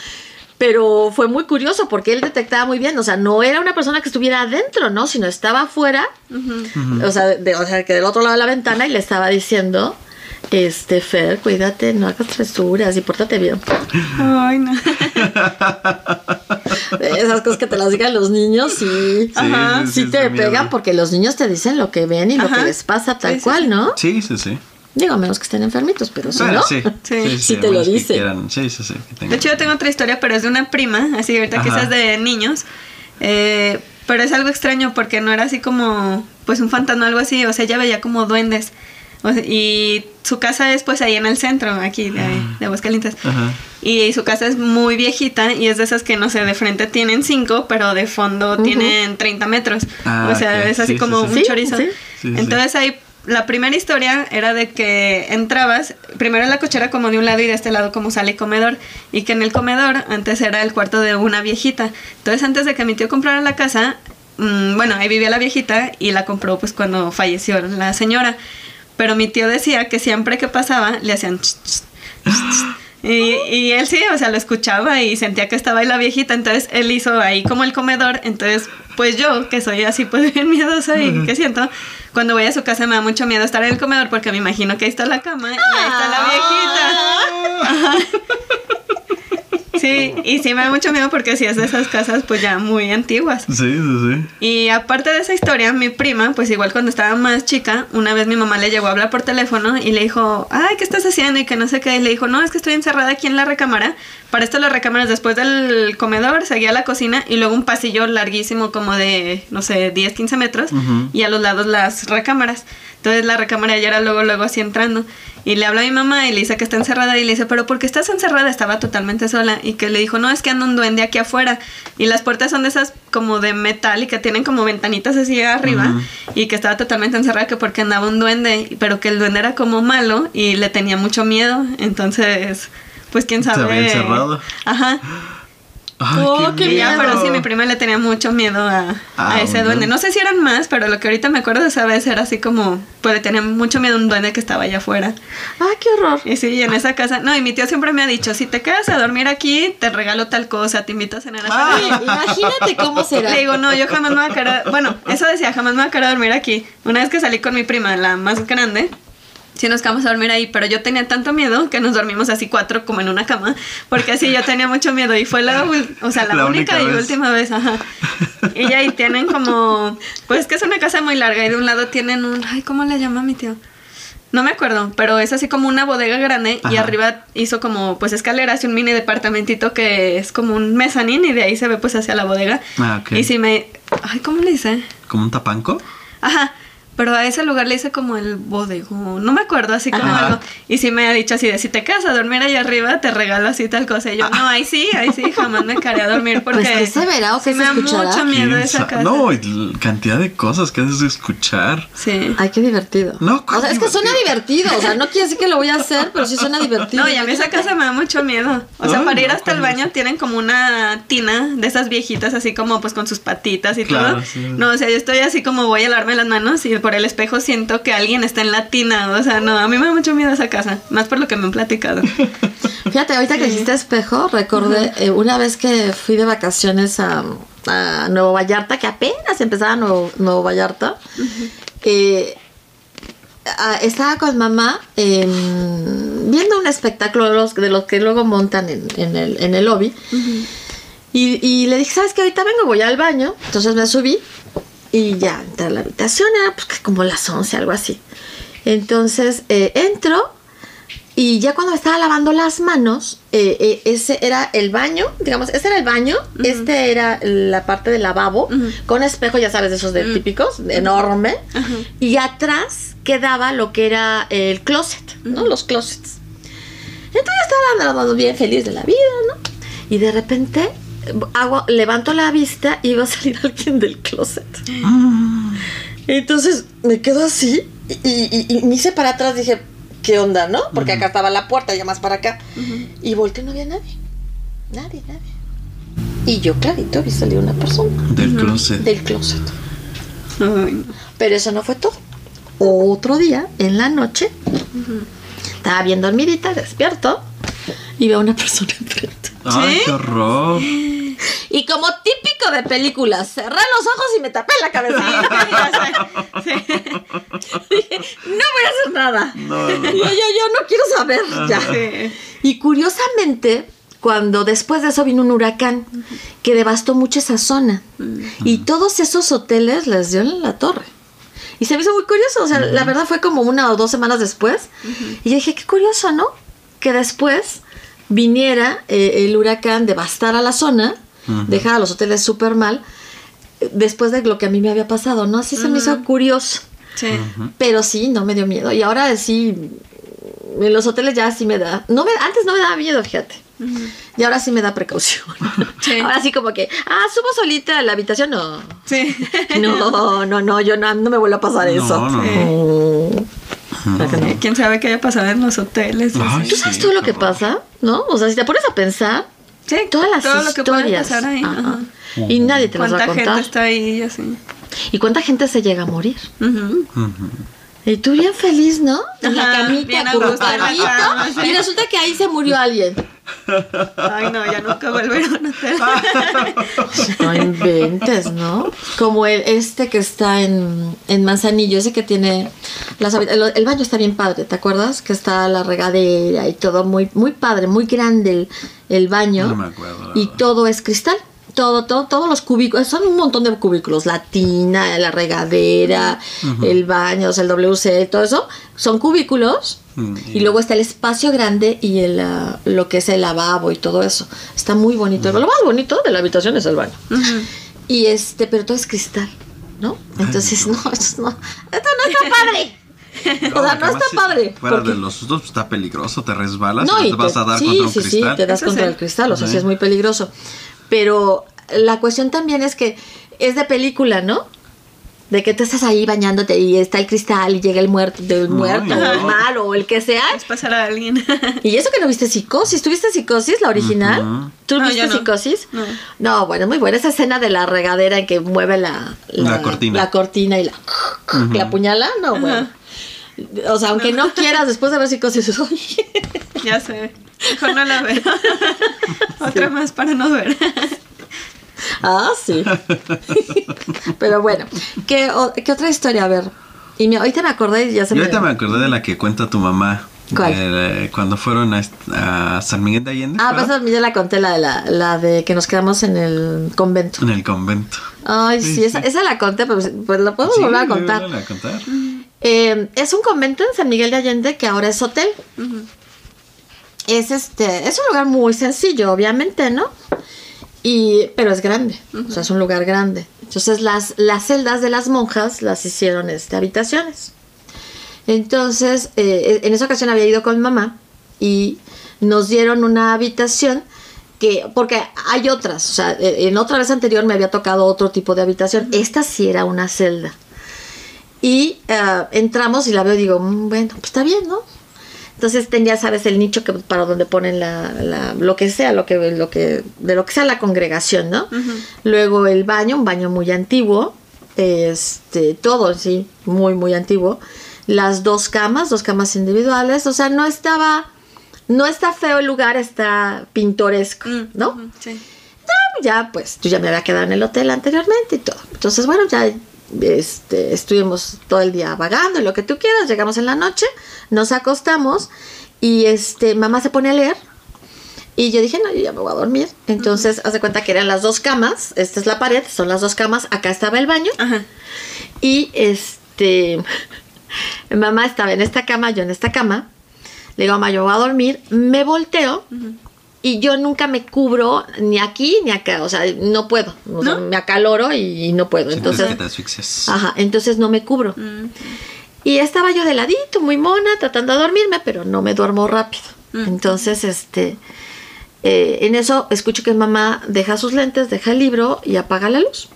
Pero fue muy curioso porque él detectaba muy bien, o sea, no era una persona que estuviera adentro, ¿no? Sino estaba afuera, o, sea, de- o sea, que del otro lado de la ventana y le estaba diciendo, este, Fer, cuídate, no hagas travesuras y pórtate bien. Ay, no. <laughs> Esas cosas que te las digan los niños, sí. Ajá. Sí, te miedo. pegan porque los niños te dicen lo que ven y lo que les pasa tal Sí, sí, cual, sí. ¿no? Sí, sí, sí. Digo, a menos que estén enfermitos, pero si Bueno, no. sí. <laughs> Sí. Sí te lo algunos que dice. quieran. Sí, sí, sí. que. De hecho, yo tengo otra historia, pero es de una prima, así ahorita que Ajá. estás de niños. Eh, pero es algo extraño porque no era así como, pues un fantasma o algo así, o sea, ella veía como duendes. O sea, y su casa es pues ahí en el centro, aquí de, de Aguascalientes. Ajá. Y su casa es muy viejita y es de esas que, no sé, de frente tienen 5, pero de fondo tienen 30 metros. Ah, o sea, es así Sí, como sí, un sí. Chorizo. sí. Sí, sí. Entonces ahí, la primera historia era de que entrabas, primero en la cochera como de un lado y de este lado como sale comedor. Y que en el comedor antes era el cuarto de una viejita. Entonces antes de que mi tío comprara la casa, mm, bueno, ahí vivía la viejita y la compró pues cuando falleció la señora. Pero mi tío decía que siempre que pasaba le hacían... ch, ch, ch, ch. Y, y él sí, o sea, lo escuchaba y sentía que estaba ahí la viejita, entonces él hizo ahí como el comedor, entonces pues yo, que soy así pues <laughs> bien miedosa y que siento, cuando voy a su casa me da mucho miedo estar en el comedor porque me imagino que ahí está la cama y ahí está la viejita. Sí, y sí me da mucho miedo porque sí es de esas casas pues ya muy antiguas. Sí, sí, sí. Y aparte de esa historia, mi prima, pues igual cuando estaba más chica, una vez mi mamá le llegó a hablar por teléfono y le dijo, ay, ¿qué estás haciendo? Y que no sé qué. Y le dijo, no, es que estoy encerrada aquí en la recámara. Para esto las recámaras después del comedor, seguía la cocina y luego un pasillo larguísimo como de, no sé, 10, 15 metros y a los lados las recámaras. Entonces la recámara ya era luego, luego así entrando. Y le habla a mi mamá y le dice que está encerrada y le dice, pero ¿por qué estás encerrada? Estaba totalmente sola. Y que le dijo, no, es que anda un duende aquí afuera. Y las puertas son de esas como de metal y que tienen como ventanitas así arriba. Ujú. Y que estaba totalmente encerrada que porque andaba un duende, pero que el duende era como malo y le tenía mucho miedo. Entonces, pues quién Se sabe. había encerrado. Ajá. Ay, Oh, qué miedo. pero sí, mi prima le tenía mucho miedo a, Ah, a ese un duende. No sé si eran más, pero lo que ahorita me acuerdo de esa vez era así como, pues le tenía mucho miedo a un duende que estaba allá afuera. Ay, qué horror. Y sí, y en esa casa, no, y mi tío siempre me ha dicho, si te quedas a dormir aquí, te regalo tal cosa, te invito a cenar a Ah. Imagínate cómo será. Le digo, no, yo jamás me voy a quedar, bueno, eso decía, jamás me voy a quedar a dormir aquí. Una vez que salí con mi prima, la más grande, sí nos quedamos a dormir ahí, pero yo tenía tanto miedo que nos dormimos así cuatro como en una cama, porque así yo tenía mucho miedo y fue la, <laughs> o sea, la, La única, única y última vez, ajá. Y ya ahí tienen como, pues que es una casa muy larga y de un lado tienen un, ay, ¿cómo le llama mi tío? No me acuerdo, pero es así como una bodega grande y arriba hizo como pues escaleras y un mini departamentito que es como un mezanín y de ahí se ve pues hacia la bodega. Ah, ok. Y si me... Ay, ¿cómo le dice? ¿Como un tapanco? Ajá. Pero a ese lugar le hice como el bodegón. No me acuerdo, así como Ajá. algo. Y sí me ha dicho así de si te quedas a dormir ahí arriba, te regalo así tal cosa. Y yo, no, ahí sí, ahí sí, jamás me quedaré a dormir porque. Pues, ¿qué se verá o sí qué me da mucho miedo ¿Quién esa sa- casa. No, y cantidad de cosas que haces de escuchar. Sí. Ay, qué divertido. No, o sea, es que suena divertido. O sea, no quiere decir que lo voy a hacer, pero sí suena divertido. No, y a mí esa casa me da mucho miedo. O sea, Ay, para ir no, hasta el ¿cómo baño tienen como una tina de esas viejitas, así como pues con sus patitas y Claro, todo. sí. No, o sea, yo estoy así como voy a lavarme las manos y por el espejo siento que alguien está en la tina. O sea, no, a mí me da mucho miedo esa casa. Más por lo que me han platicado. <laughs> Fíjate, ahorita que dijiste espejo, recordé eh, una vez que fui de vacaciones a, a Nuevo Vallarta, que apenas empezaba Nuevo, Nuevo Vallarta. eh, ah, estaba con mamá em, viendo un espectáculo de los, de los que luego montan en, en el, en el lobby. Y, y le dije, ¿sabes qué? Ahorita vengo, voy al baño. Entonces me subí y ya entré a la habitación, era pues que como las 11, algo así. Entonces eh, entro y ya cuando me estaba lavando las manos, eh, eh, ese era el baño, digamos, ese era el baño, este era la parte del lavabo, con espejo, ya sabes, de esos de típicos, enorme. Y atrás quedaba lo que era el closet, ¿no? Los closets. Entonces estaba andando bien feliz de la vida, ¿no? Y de repente hago, levanto la vista y va a salir <laughs> alguien del closet. Entonces me quedo así y, y- y me hice para atrás, dije, ¿qué onda, no? Porque acá estaba la puerta, ya más para acá. Y volteé y no había nadie. Nadie, nadie. Y yo clarito vi salir una persona Del closet. del closet. Ay. Pero eso no fue todo. Otro día, en la noche, estaba bien dormidita, despierto, y veo a una persona <laughs> enfrente. Ay, qué horror. Y como típico de películas, cerré los ojos y me tapé la cabeza. <laughs> Sí. Sí. No voy a hacer nada. No, no. Yo, yo, yo no quiero saber. Ya. Y curiosamente, cuando después de eso vino un huracán que devastó mucho esa zona. Y todos esos hoteles les dio en la torre. Y se me hizo muy curioso. O sea, la verdad fue como una o dos semanas después. Y yo dije, qué curioso, ¿no? Que después viniera eh, el huracán, devastara la zona, Ujú. dejara los hoteles súper mal. eh, Después de lo que a mí me había pasado, ¿no? Así se me hizo curioso. Sí. Pero sí, no me dio miedo. Y ahora sí, en los hoteles ya sí me da. No me, antes no me daba miedo, fíjate. Y ahora sí me da precaución. <laughs> Sí. Ahora sí como que, ah, subo solita a la habitación. No. Sí. <laughs> No, no, no, yo no, no me vuelve a pasar No, eso. no. ¿Quién sabe qué haya pasado en los hoteles? Ay, ¿Tú sabes Sí, todo lo que pasa? ¿No? O sea, si te pones a pensar, Sí, todas las todo lo que puede historias. pasar ahí. Ajá. ajá. Y nadie te las va a ¿Cuánta gente contar. está ahí y así? ¿Y cuánta gente se llega a morir? Ujú. Y tú bien feliz, ¿no? En la camita, cama, sí. Y resulta que ahí se murió alguien. Ay, no, ya nunca volverán a hotel. <laughs> No inventes, ¿no? Como el, este que está en, en Manzanillo, ese que tiene las el, el baño está bien padre, ¿te acuerdas? Que está la regadera y todo muy, muy padre, muy grande el, el baño. No me acuerdo, Y todo es cristal. Todo, todo, todos los cubículos, son un montón de cubículos, la tina, la regadera, el baño, o sea, el WC, todo eso, son cubículos. Mm, Y luego está el espacio grande y el, ah, lo que es el lavabo y todo eso. Está muy bonito. Lo más bonito de la habitación es el baño. Y este, pero todo es cristal, ¿no? Entonces, <laughs> no, esto no, esto no está <laughs> padre. O sea, no está si padre. Fuera porque- de los sustos, pues, está peligroso, te resbalas no, y y te vas te- a dar sí, contra un sí, cristal. Sí, te das contra sí. el cristal, o sea, sí es muy peligroso. Pero la cuestión también es que es de película, ¿no? De que tú estás ahí bañándote y está el cristal y llega el muerto, del muerto, o el malo, o el que sea. Es pasar a alguien. <laughs> Y eso que no viste psicosis, ¿tuviste psicosis, la original? Ujú. ¿Tú No, viste no. psicosis? No. No, bueno, muy buena esa escena de la regadera en que mueve la, La cortina. la cortina y la, la puñala. No, bueno. O sea, aunque no <laughs> quieras, después de ver psicosis, <laughs> oye, ya sé. Mejor no la veo. <laughs> Otra más para no ver. Ah, sí. Pero bueno, ¿qué, o- qué otra historia? A ver. Y me, ahorita me acordé y ya se Yo me... ahorita me acordé de la que cuenta tu mamá. ¿Cuál? de- cuando fueron a, San Miguel de Allende. Ah, ¿verdad? pues ya la conté, la de, la, la de que nos quedamos en el convento. En el convento. Ay, sí, Sí, esa, sí. esa la conté, pues, pues la podemos Sí, volver a contar. a contar. Eh, es un convento en San Miguel de Allende que ahora es hotel. Ujú. Es este, es un lugar muy sencillo, obviamente, ¿no? Y, pero es grande, o sea, es un lugar grande. Entonces las, las celdas de las monjas las hicieron este, habitaciones. Entonces, eh, en esa ocasión había ido con mamá y nos dieron una habitación que, porque hay otras, o sea, eh, en otra vez anterior me había tocado otro tipo de habitación. Esta sí era una celda. Y eh, entramos y la veo y digo, "Mm, bueno, pues está bien, ¿no? Entonces tenía, sabes, el nicho que para donde ponen la, la- lo que sea, lo que, lo que, de lo que sea la congregación, ¿no? Luego el baño, un baño muy antiguo, este, todo sí, muy, muy antiguo. Las dos camas, dos camas individuales, o sea, no estaba, no está feo el lugar, está pintoresco, Mm, ¿no? Sí. ya pues yo ya me había quedado en el hotel anteriormente y todo. Entonces, bueno, ya este, estuvimos todo el día vagando y lo que tú quieras, llegamos en la noche, nos acostamos y este mamá se pone a leer y yo dije, no, yo ya me voy a dormir. Entonces, haz de cuenta que eran las dos camas, esta es la pared, son las dos camas, acá estaba el baño Ajá. y este mamá estaba en esta cama, yo en esta cama. Le digo, mamá, yo voy a dormir, me volteo y yo nunca me cubro ni aquí ni acá, o sea, no puedo, o sea, ¿No? me acaloro y, y no puedo. Entonces, que te asfixias. ajá, entonces no me cubro. Mm, Y estaba yo de ladito, muy mona, tratando de dormirme, pero no me duermo rápido. Mm. Entonces, este, eh, en eso escucho que mamá deja sus lentes, deja el libro y apaga la luz.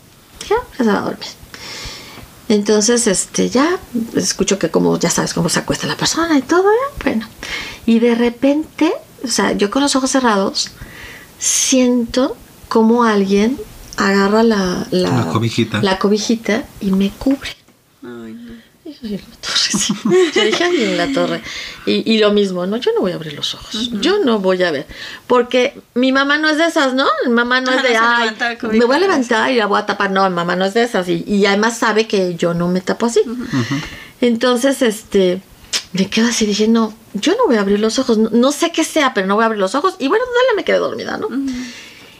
Ya, ya se va a dormir. Entonces, este, ya escucho que como, ya sabes, cómo se acuesta la persona y todo, ya, bueno. Y de repente, o sea, yo con los ojos cerrados, siento como alguien agarra la, la, La cobijita. la cobijita y me cubre. Ay, no. Y yo, "Ay, en la torre, sí". Yo dije, "Ay, en la torre. Y, y lo mismo, no, yo no voy a abrir los ojos. Yo no voy a ver. Porque mi mamá no es de esas, ¿no? Mi mamá no Ajá, es de, ay, levanta la cobija". me voy a levantar y la voy a tapar. No, mi mamá no es de esas. Y, y además sabe que yo no me tapo así. Entonces, este, me quedo así, dije, no, yo no voy a abrir los ojos. No, no sé qué sea, pero no voy a abrir los ojos. Y bueno, dale, me quedé dormida, ¿no?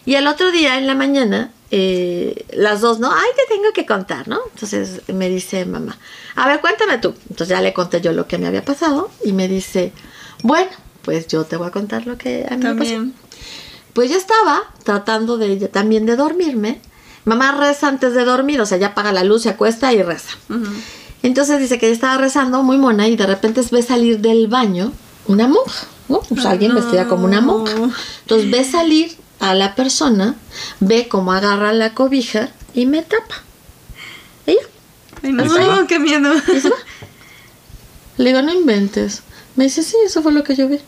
Y el otro día en la mañana, eh, las dos, ¿no? Ay, te tengo que contar, ¿no? Entonces me dice mamá, a ver, cuéntame tú. Entonces ya le conté yo lo que me había pasado y me dice, bueno, pues yo te voy a contar lo que a mí me pasó. También. Pues yo estaba tratando de también de dormirme. Mamá reza antes de dormir, o sea, ya apaga la luz, se acuesta y reza. Ujú. Entonces dice que ella estaba rezando muy mona y de repente ve salir del baño una monja, ¿no? Pues alguien no. vestida como una monja. Entonces ve salir a la persona, ve cómo agarra la cobija y me tapa. Ella. Ay, no, qué miedo. Le digo, no inventes. Me dice, sí, eso fue lo que yo vi.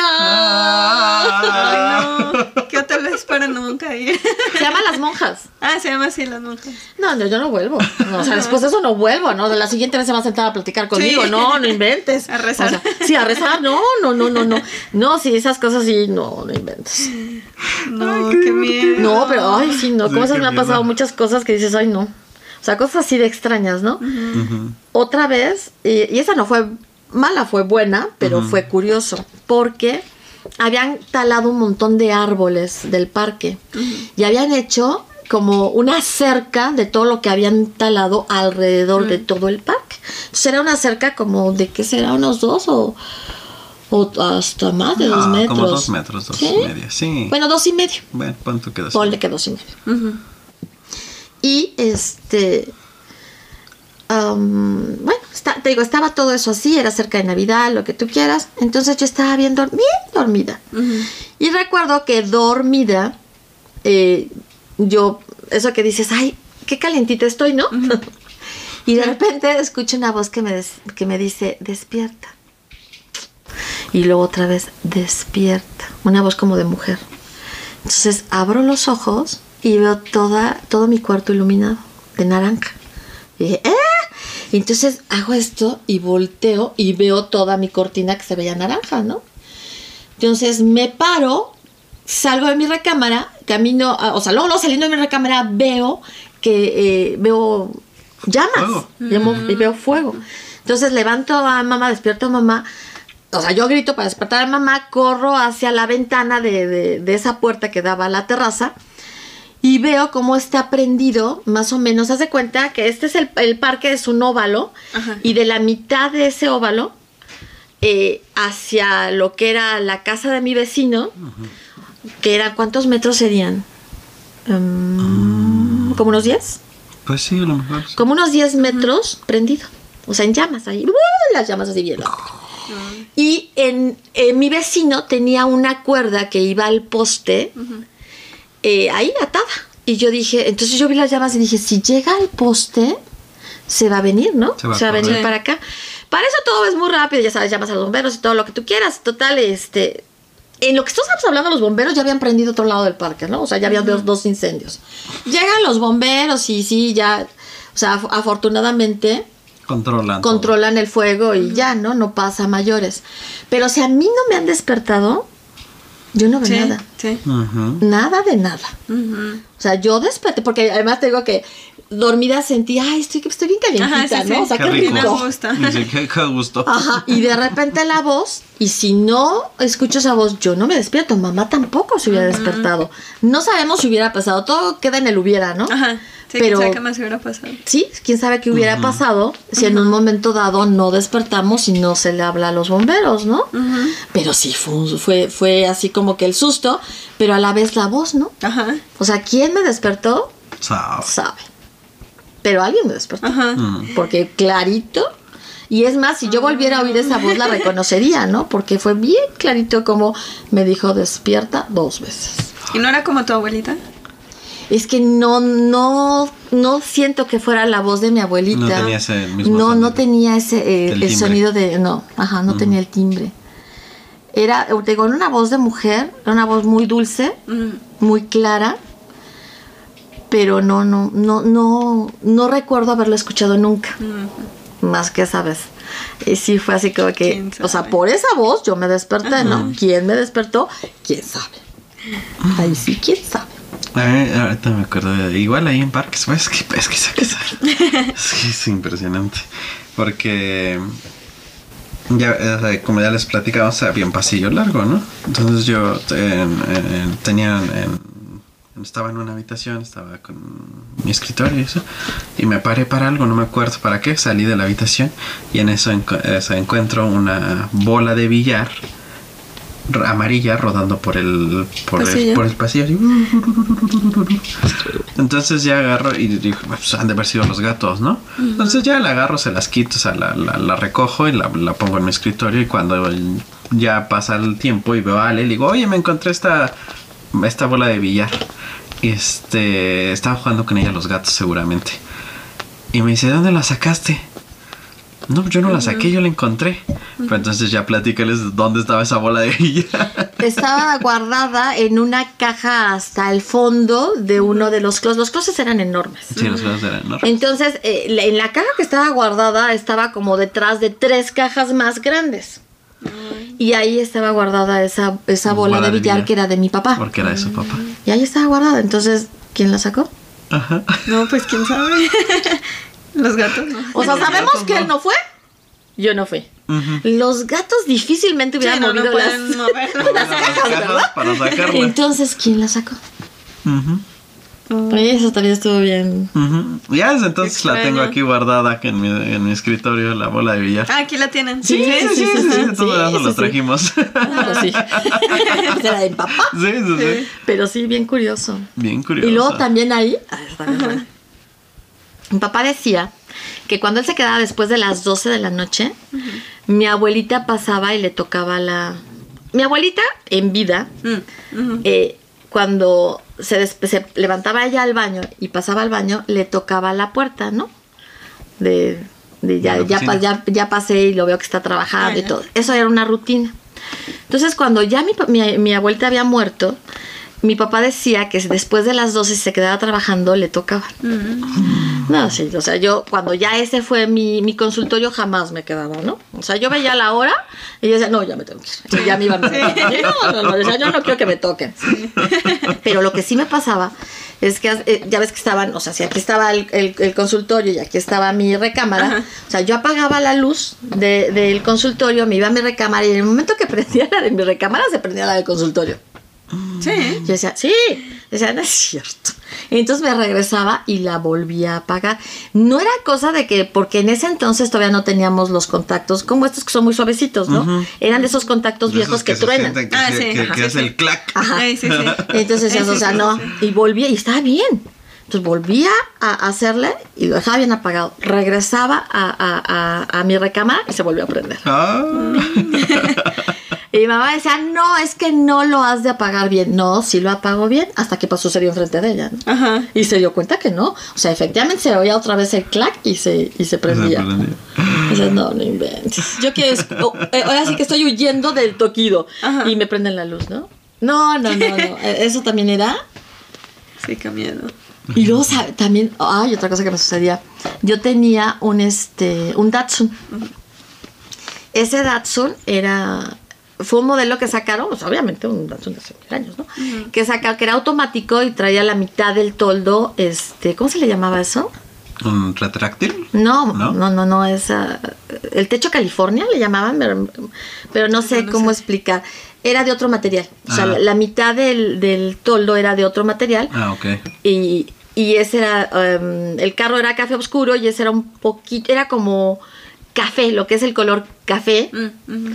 "Ah". Ay, no. ¿Qué hotel es para nunca ir? Se llama Las Monjas. Ah, se llama así las monjas. No, no, yo no vuelvo. No, o sea, después de eso no vuelvo, ¿no? De la siguiente vez se va a sentar a platicar conmigo. Sí. No, no inventes. <laughs> A rezar. O sea, sí, a rezar. No, no, no, no, no. No, sí, esas cosas sí, no, no inventes. No, qué miedo. No, pero, ay, sí, no. Sí, Como esas qué me han pasado muchas cosas que dices, ay, no. O sea, cosas así de extrañas, ¿no? Otra vez, y, y esa no fue mala, fue buena, pero fue curioso, porque habían talado un montón de árboles del parque y habían hecho como una cerca de todo lo que habían talado alrededor de todo el parque. Entonces era una cerca como de, ¿qué será? ¿Unos dos o, o hasta más de dos Ah, metros? Como dos metros, dos ¿Sí? y media. Sí. Bueno, dos y medio. Bueno, ¿cuánto quedó? Ponle que dos y medio. Y este. Bueno, está- te digo, estaba todo eso así, era cerca de Navidad, lo que tú quieras. Entonces yo estaba bien, bien dormida. Y recuerdo que dormida, eh, yo, eso que dices, ay, qué calientita estoy, ¿no? <laughs> y de repente escucho una voz que me, des- que me dice, despierta. Y luego otra vez, despierta. Una voz como de mujer. Entonces abro los ojos y veo toda, todo mi cuarto iluminado de naranja. Y dije, ¡eh! Y entonces hago esto y volteo y veo toda mi cortina que se veía naranja, ¿no? Entonces me paro, salgo de mi recámara, camino, a- o sea, luego, luego saliendo de mi recámara veo que eh, veo llamas Fuego. y veo fuego. Entonces levanto a mamá, despierto a mamá. O sea, yo grito para despertar a mamá, corro hacia la ventana de, de- de esa puerta que daba a la terraza y veo cómo está prendido, más o menos. Haz de cuenta que este es el, el parque, es un óvalo, Ajá. y de la mitad de ese óvalo eh, hacia lo que era la casa de mi vecino, que era, ¿cuántos metros serían? Mm, ¿Como unos 10? Pues sí, a lo mejor. sí. Como unos 10 metros prendido. O sea, en llamas ahí. ¡uh! Las llamas así bien. Y en, en mi vecino tenía una cuerda que iba al poste eh, ahí atada. Y yo dije, entonces yo vi las llamas y dije, si llega al poste, se va a venir, ¿no? Se va a a venir para acá. Para eso todo es muy rápido, ya sabes, llamas a los bomberos y todo lo que tú quieras. Total, este. En lo que estamos hablando, los bomberos ya habían prendido otro lado del parque, ¿no? O sea, ya habían dos, dos incendios. Llegan los bomberos y sí, ya. O sea, af- afortunadamente Controlan. todo. controlan el fuego y ya, ¿no? No pasa a mayores. Pero si a mí no me han despertado, yo no veo Sí, nada. sí. Nada de nada. Ujú. O sea, yo desperté, porque además te digo que dormida sentí, ay, estoy, estoy bien calientita, Ajá, sí, ¿no? sí. O sea, Qué qué rico. <laughs> qué gusto. Ajá, y de repente la voz, y si no escucho esa voz, yo no me despierto, mamá tampoco se hubiera despertado. No sabemos si hubiera pasado, todo queda en el hubiera, ¿no? Ajá. Sí, Pero- quién sabe qué más hubiera pasado. Sí, quién sabe qué hubiera pasado si en un momento dado no despertamos y no se le habla a los bomberos, ¿no? Pero sí, fue, fue, fue así como que el susto, pero a la vez la voz, ¿no? Ajá. O sea, ¿quién me despertó? Sao. Sabe. Pero alguien me despertó. Ajá. Mm. Porque clarito. Y es más, si yo volviera a oír esa voz, la reconocería, ¿no? Porque fue bien clarito como me dijo despierta dos veces. ¿Y no era como tu abuelita? Es que no, no, no siento que fuera la voz de mi abuelita. No tenía ese mismo No, no tenía ese, eh, El el, timbre. sonido de, no, ajá, no tenía el timbre. Era, te digo, era una voz de mujer, era una voz muy dulce, muy clara, pero no, no, no, no, no recuerdo haberlo escuchado nunca. Más que esa vez. Y sí fue así como que, ¿Quién o sea, por esa voz yo me desperté, ¿no? ¿Quién me despertó? ¿Quién sabe? Ahí sí, ¿quién sabe? Ay, ahorita me acuerdo de, igual ahí en parques, pues, es que es que es, <laughs> que es, impresionante. Porque ya, o sea, como ya les platicamos, había un pasillo largo, ¿no? Entonces yo en- tenía en- estaba en una habitación, estaba con mi escritorio y eso, y me paré para algo, no me acuerdo para qué, salí de la habitación y en eso, encu- encuentro una bola de billar amarilla rodando por el por, el, por el pasillo. así. <laughs> Entonces ya agarro y digo, pues han de haber sido los gatos, ¿no? Entonces ya la agarro, se las quito, o sea, la, la- la recojo y la, la pongo en mi escritorio y cuando ya pasa el tiempo y veo a Ale, le digo, oye, me encontré esta, esta bola de billar. Y este, estaba jugando con ella los gatos seguramente. Y me dice, ¿de dónde la sacaste? No, yo no la saqué, yo la encontré. Pero entonces ya platícales dónde estaba esa bola de billar. Estaba guardada en una caja hasta el fondo de uno de los closets. Los closets eran enormes. Sí, los gatos eran enormes. Entonces, eh, en la caja que estaba guardada estaba como detrás de tres cajas más grandes. Y ahí estaba guardada esa, esa bola, de billar que era de mi papá. Porque era de su papá. Y ahí estaba guardada. Entonces, ¿quién la sacó? Ajá. No, pues quién sabe. <laughs> Los gatos no. O sea, Los ¿sabemos que no. él no fue? Yo no fui. Los gatos difícilmente Sí, hubieran no, no movido pueden las... <laughs> las cajas, ¿verdad? para sacarla. Entonces, ¿quién la sacó? Ujú, Eso también estuvo bien. ujú. Ya desde entonces la tengo aquí guardada en mi, en mi escritorio, la bola de billar. Ah, aquí la tienen. Sí, sí, sí, sí, sí, todos sí, nos sí, lo sí. trajimos. Ah, pues sí. <laughs> Era de mi papá. Sí, sí, sí. Pero sí, bien curioso. Bien curioso. Y luego también ahí, ah, está bien buena. Mi papá decía que cuando él se quedaba después de las 12 de la noche, mi abuelita pasaba y le tocaba la... Mi abuelita, en vida, Mm, eh, cuando se, levantaba ella al baño y pasaba al baño, le tocaba la puerta, ¿no? De, de ya, ya, ya, ya pasé y lo veo que está trabajando y todo. Eso era una rutina. Entonces, cuando ya mi, mi abuelita había muerto, mi papá decía que después de las 12 si se quedaba trabajando, le tocaba. Mm. No, sí, o sea, yo cuando ya ese fue mi, mi consultorio jamás me quedaba, ¿no? O sea, yo veía la hora y yo decía, no, ya me tengo que ir. Y ya me iba a cama. No, no, no, decía, yo no quiero que me toquen. Pero lo que sí me pasaba es que eh, ya ves que estaban, o sea, si aquí estaba el, el- el consultorio y aquí estaba mi recámara, Ajá. o sea, yo apagaba la luz de- del consultorio, me iba a mi recámara y en el momento que prendía la de mi recámara se prendía la del consultorio. Sí. Yo decía, sí, decía, no es cierto. Entonces me regresaba y la volvía a apagar. No era cosa de que, porque en ese entonces todavía no teníamos los contactos como estos que son muy suavecitos, ¿no? Eran de esos contactos De viejos esos que, se truenan. que, Ah, se- sí, que- ajá, que sí, es sí. el clac. Ajá. Ay, sí, sí. Entonces decías, Sí, o sea, sí, no. sí. Y volvía, y estaba bien. Entonces volvía a hacerle y lo dejaba bien apagado. Regresaba a, a- a- a mi recámara y se volvió a prender. Ah. <laughs> Y mi mamá decía, no, es que no lo has de apagar bien. No, sí lo apago bien, hasta que pasó serio enfrente de ella. ¿no? Ajá. Y se dio cuenta que no. O sea, efectivamente se oía otra vez el clac y se, y se prendía. Se no, no inventes. Yo que es, eh, ahora sí que estoy huyendo del toquido. Ajá. Y me prenden la luz, ¿no? No, no, no, no. <laughs> Eh, Eso también era. Sí, qué miedo. Y luego también, ay, otra cosa que me sucedía. Yo tenía un este, un Datsun. Ese Datsun era fue un modelo que sacaron, pues, obviamente un hace mil años, ¿no? Que sacaron, que era automático y traía la mitad del toldo, este, ¿cómo se le llamaba eso? ¿Un retráctil? No, ¿No? no, no, no, es ah, el techo California le llamaban, pero, pero no sé No, no cómo sé. explicar. Era de otro material. O sea, Ah. la, la mitad del, del toldo era de otro material. Ah, ok. Y, y ese era, em, el carro era café oscuro y ese era un poquito, era como café, lo que es el color café, Mm.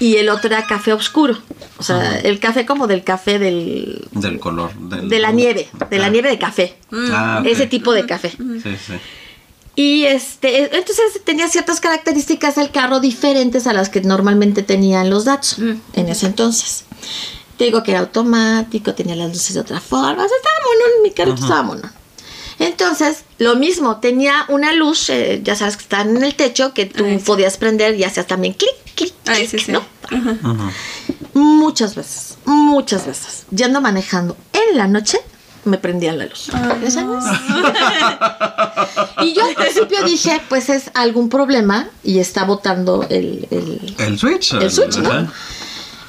Y el otro era café oscuro. O sea, el café como del café del, Del color. Del, de la nieve, de la Ah. nieve de café. Ah, ok. Ese tipo de café. Sí, sí. Y este, entonces tenía ciertas características el carro diferentes a las que normalmente tenían los Datsun Mm. en ese entonces. Te digo que era automático, tenía las luces de otra forma, o sea, estaba mono, mi carro estaba mono. Entonces, lo mismo, tenía una luz, eh, ya sabes que está en el techo, que tú Ay, sí. podías prender y hacías también clic, clic, Ay, clic, sí, sí. ¿no? Ajá. Muchas veces, muchas veces, yendo manejando en la noche, me prendían la luz. Ay, ¿Ya no. sabes? <laughs> y yo al principio dije, pues es algún problema y está botando el, el- El Switch. el switch, ¿no?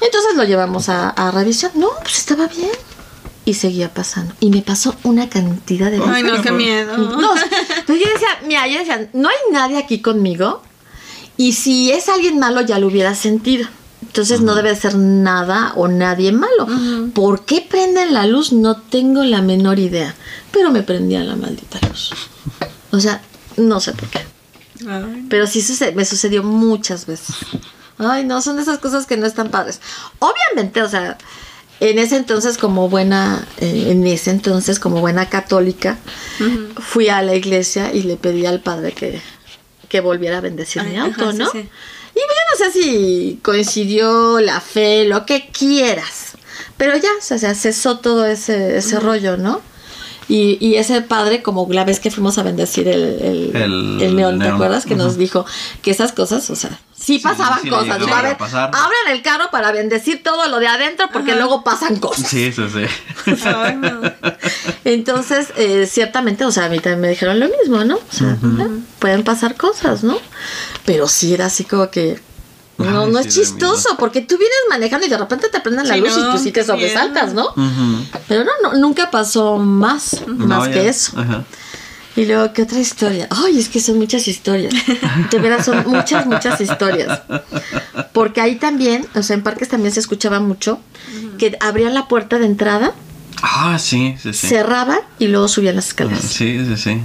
Entonces lo llevamos a, a revisión. No, pues estaba bien. Y seguía pasando. Y me pasó una cantidad de veces. Ay, no, qué miedo. No, pero yo decía, mira, yo decía, no hay nadie aquí conmigo. Y si es alguien malo, ya lo hubiera sentido. Entonces no debe ser nada o nadie malo. ¿Por qué prenden la luz? No tengo la menor idea. Pero me prendían la maldita luz. O sea, no sé por qué. Ay, Pero sí suce- me sucedió muchas veces. Ay, no, son de esas cosas que no están padres. Obviamente, o sea, en ese entonces como buena, eh, en ese entonces como buena católica, fui a la iglesia y le pedí al padre que, que volviera a bendecir mi auto, ajá, sí, ¿no? sí. Y yo no sé si coincidió la fe, lo que quieras. Pero ya, o sea, cesó todo ese, ese rollo, ¿no? Y, y ese padre, como la vez que fuimos a bendecir el, el, El el neón, ¿te neón. acuerdas? Que nos dijo que esas cosas, o sea, sí pasaban sí cosas. Llegaban a pasar. abran el carro para bendecir todo lo de adentro porque Ajá. luego pasan cosas. Sí, sí, sí. Ay, no. <laughs> Entonces, eh, ciertamente, o sea, a mí también me dijeron lo mismo, ¿no? O sea, pueden pasar cosas, ¿no? Pero sí era así como que... No, Ay, no sí, es chistoso, porque tú vienes manejando y de repente te prenden la Sí, luz y no, pues sí te sobresaltas, ¿no? Pero no, no, nunca pasó más, más No, que ya. eso. Ajá. Y luego, ¿qué otra historia? Ay, es que son muchas historias. De veras, son muchas, muchas historias. Porque ahí también, o sea, en parques también se escuchaba mucho que abrían la puerta de entrada, Ah, sí, sí, sí. cerraban y luego subían las escaleras. Sí, sí, sí.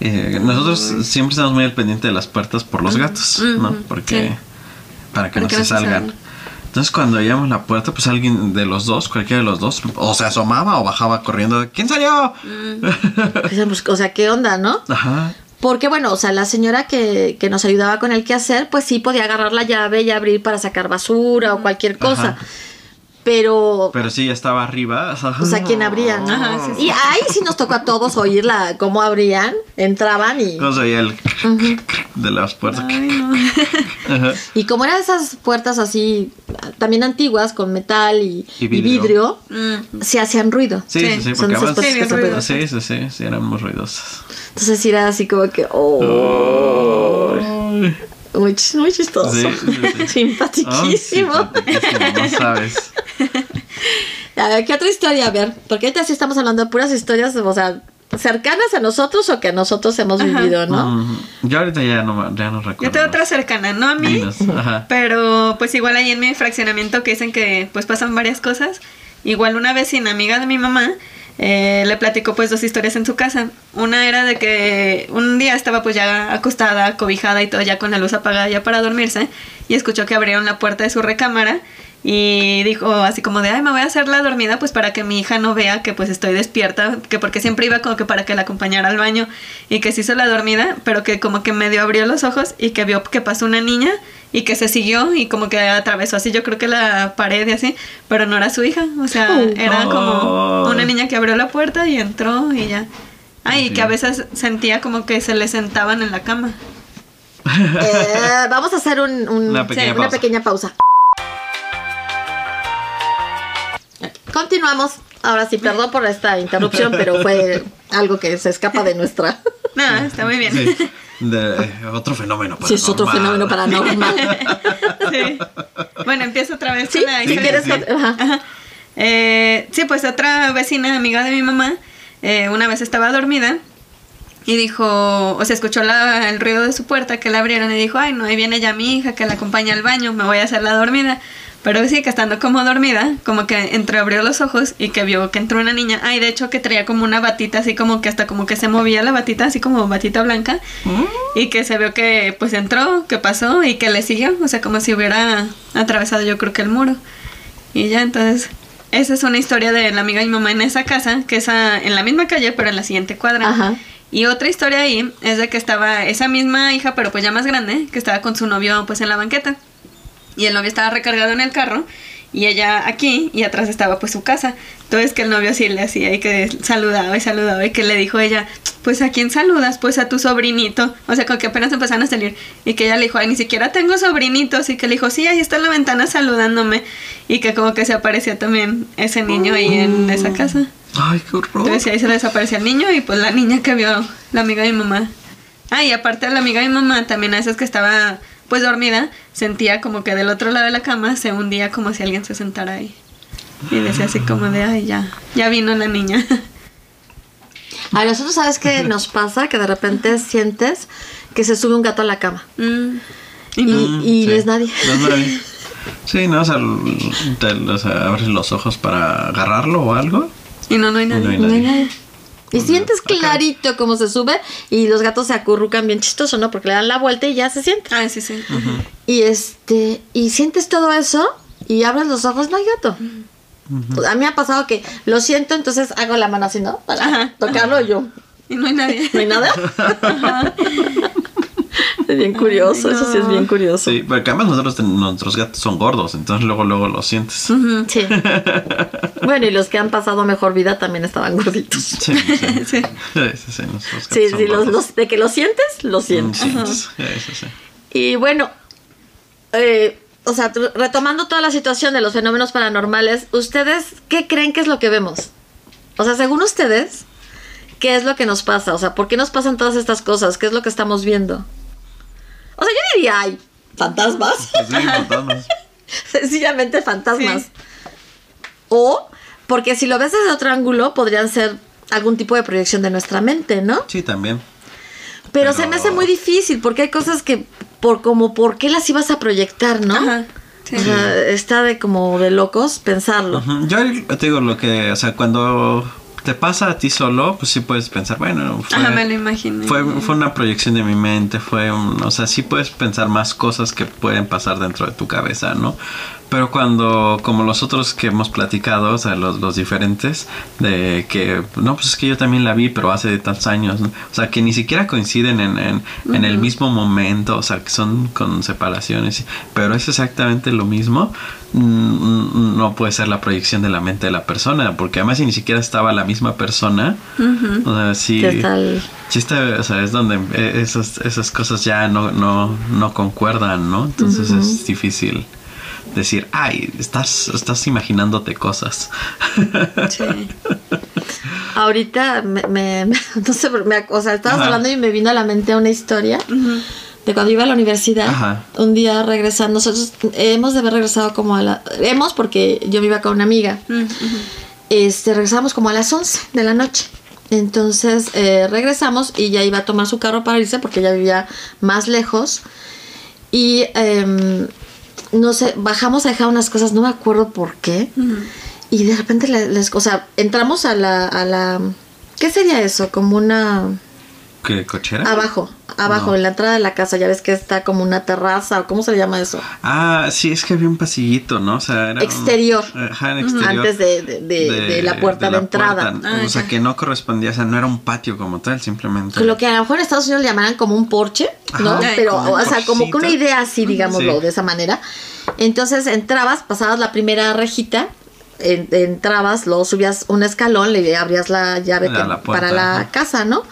Eh, nosotros siempre estamos muy al pendiente de las puertas por los gatos, ¿no? Porque sí. Para que Para no que se no se salgan. salgan. Entonces cuando llegamos a la puerta, pues alguien de los dos, cualquiera de los dos, o se asomaba o bajaba corriendo. ¿Quién salió? O sea, <laughs> pues, O sea, ¿qué onda, no? Ajá. Porque, bueno, o sea, la señora que, que nos ayudaba con el quehacer, pues sí podía agarrar la llave y abrir para sacar basura o cualquier cosa. Ajá. Pero, Pero sí, ya estaba arriba. o sea, ¿quién abría? no? Ajá, sí, sí. Y ahí sí nos tocó a todos oírla, cómo abrían, entraban y... No se oía el <laughs> de las puertas. Ay, no. <laughs> Ajá. Y como eran esas puertas así, también antiguas, con metal y, Y y vidrio. Mm. se hacían ruido. Sí, sí, Sí, porque además... Sí, ruidosas. Sí, sí, sí, sí, eran muy ruidosas. Entonces sí era así como que, oh, Ay. Muy, ch- muy chistoso. Sí, sí, sí. <laughs> Simpaticísimo. simpaticísimo, no sabes. <laughs> A ver, ¿qué otra historia? A ver, porque ahorita sí estamos hablando de puras historias, o sea, cercanas a nosotros o que nosotros hemos Ajá. vivido, ¿no? Mm, Yo ahorita ya no, ya no recuerdo. Yo tengo otra cercana, no a mí, pero pues igual ahí en mi fraccionamiento que dicen que pues pasan varias cosas. Igual una vecina, amiga de mi mamá, eh, le platicó pues dos historias en su casa. Una era de que un día estaba pues ya acostada, cobijada y todo ya con la luz apagada ya para dormirse y escuchó que abrieron la puerta de su recámara y dijo así como de, ay, me voy a hacer la dormida pues para que mi hija no vea que pues estoy despierta, que porque siempre iba como que para que la acompañara al baño y que se hizo la dormida, pero que como que medio abrió los ojos y que vio que pasó una niña y que se siguió y como que atravesó así yo creo que la pared y así, pero no era su hija, o sea, Oh. era como una niña que abrió la puerta y entró y ya. Ay, y Sí. que a veces sentía como que se le sentaban en la cama. Eh, vamos a hacer un- un- Una pequeña una pausa. pequeña pausa. Continuamos. Ahora sí, perdón por esta interrupción, pero fue algo que se escapa de nuestra. <laughs> No, está muy bien. Sí. De, eh, otro fenómeno Sí, es otro fenómeno paranormal. <laughs> Sí. Bueno, empiezo otra vez Sí, con la si historia. quieres. sí. ajá. Ajá. Eh, sí, pues otra vecina, amiga de mi mamá, eh, una vez estaba dormida y dijo, o sea, escuchó la- el ruido de su puerta que la abrieron y dijo, ay, no, ahí viene ya mi hija que la acompaña al baño, me voy a hacer la dormida. Pero sí, que estando como dormida, como que entreabrió los ojos y que vio que entró una niña. Ay, de hecho que traía como una batita, así como que hasta como que se movía la batita, así como batita blanca. Y que se vio que pues entró, que pasó y que le siguió. O sea, como si hubiera atravesado yo creo que el muro. Y ya, entonces, esa es una historia de la amiga de mi mamá en esa casa, que es a- en la misma calle, pero en la siguiente cuadra. Ajá. Y otra historia ahí es de que estaba esa misma hija, pero pues ya más grande, que estaba con su novio pues en la banqueta. Y el novio estaba recargado en el carro y ella aquí y atrás estaba pues su casa. Entonces que el novio sí le hacía y que saludaba y saludaba y que le dijo ella, pues a quién saludas, pues a tu sobrinito. O sea, con que apenas empezaron a salir y que ella le dijo, ay, ni siquiera tengo sobrinitos y que le dijo, sí, ahí está en la ventana saludándome y que como que se aparecía también ese niño ahí en esa casa. Ay, qué horror. Entonces ahí se desaparecía el niño y pues la niña que vio la amiga de mi mamá. Ah, y aparte de la amiga de mi mamá, también a veces que estaba pues dormida, sentía como que del otro lado de la cama se hundía como si alguien se sentara ahí. Y decía así como de, ay, ya, ya vino la niña. A nosotros, ¿sabes qué nos pasa? Que de repente sientes que se sube un gato a la cama. Mm. Y, no- y no sí. es nadie. No es nadie. <laughs> Sí, ¿no? O sea, te, o sea, abres los ojos para agarrarlo o algo. y no, no hay Y no nadie. hay No hay nadie. Y sientes Acá. clarito cómo se sube y los gatos se acurrucan bien chistoso, ¿no? Porque le dan la vuelta y ya se sientan. Ah, sí, sí. Y este, y sientes todo eso y abres los ojos, no hay gato. A mí me ha pasado que lo siento, entonces hago la mano así, ¿no? Para Ajá. tocarlo y yo. Y no hay nadie. <laughs> ¿No hay nada? <laughs> es bien curioso, Ay, eso sí es bien curioso. Sí, porque además nosotros, nuestros gatos son gordos, entonces luego, luego lo sientes. Sí. <laughs> Bueno, y los que han pasado mejor vida también estaban gorditos. Sí, sí. <laughs> Sí. Sí, sí, sí, nuestros gatos Sí, son sí, los, de que lo sientes, lo Mm, sientes. sientes. Sí, sí, sí. Y bueno, eh, o sea, retomando toda la situación de los fenómenos paranormales, ¿ustedes qué creen que es lo que vemos? O sea, según ustedes, ¿qué es lo que nos pasa? O sea, ¿por qué nos pasan todas estas cosas? ¿Qué es lo que estamos viendo? O sea, yo diría, ay, fantasmas. Sí, fantasmas. <laughs> Sencillamente fantasmas. Sí. O, porque si lo ves desde otro ángulo, podrían ser algún tipo de proyección de nuestra mente, ¿no? Sí, también. Pero, Pero- se me hace muy difícil porque hay cosas que, por como, ¿por qué las ibas a proyectar, no? Ajá. Sí. O sea, está de como de locos pensarlo. Yo te digo lo que, o sea, cuando te pasa a ti solo, pues sí puedes pensar, bueno, fue, Ajá, me lo imaginé. fue, fue una proyección de mi mente, fue un, o sea, sí puedes pensar más cosas que pueden pasar dentro de tu cabeza, ¿no? Pero cuando, como los otros que hemos platicado, o sea, los, los diferentes, de que, no, pues es que yo también la vi, pero hace tantos años, ¿no? O sea, que ni siquiera coinciden en, en, en el mismo momento, o sea, que son con separaciones, pero es exactamente lo mismo, mm, no puede ser la proyección de la mente de la persona, porque además si ni siquiera estaba la misma persona, o sea, sí... ¿Qué tal? Sí, está, o sea, es donde eh, esas, esas cosas ya no, no, no concuerdan, ¿no? Entonces es difícil decir, ay, estás, estás imaginándote cosas. Sí. Ahorita me, me- <laughs> no sé, me- o sea, estabas Ajá. hablando y me vino a la mente una historia de cuando iba a la universidad. Ajá. Un día regresando, nosotros hemos de haber regresado como a la... Hemos porque yo me iba con una amiga. Este, regresamos como a las 11 de la noche. Entonces eh, regresamos y ya iba a tomar su carro para irse porque ella vivía más lejos. Y em, no sé, bajamos a dejar unas cosas, no me acuerdo por qué. Y de repente les, les- o sea, entramos a la, a la, ¿qué sería eso? Como una, ¿Qué cochera? abajo, abajo, No. en la entrada de la casa, ya ves que está como una terraza, o cómo se le llama eso. Ah, sí, es que había un pasillito, ¿no? O sea, era un- Exterior. Ajá, en exterior. Antes de, de- de- de la puerta de, la entrada. puerta. Ah, o sea, ya. que no correspondía, o sea, no era un patio como tal, simplemente. Lo que a lo mejor en Estados Unidos le llamarán como un porche, ¿no? Ajá, Pero, o sea, como que una idea así, digámoslo, Sí. de esa manera. Entonces entrabas, pasabas la primera rejita, en- entrabas, luego subías un escalón, le abrías la llave que- la para la casa, ¿no?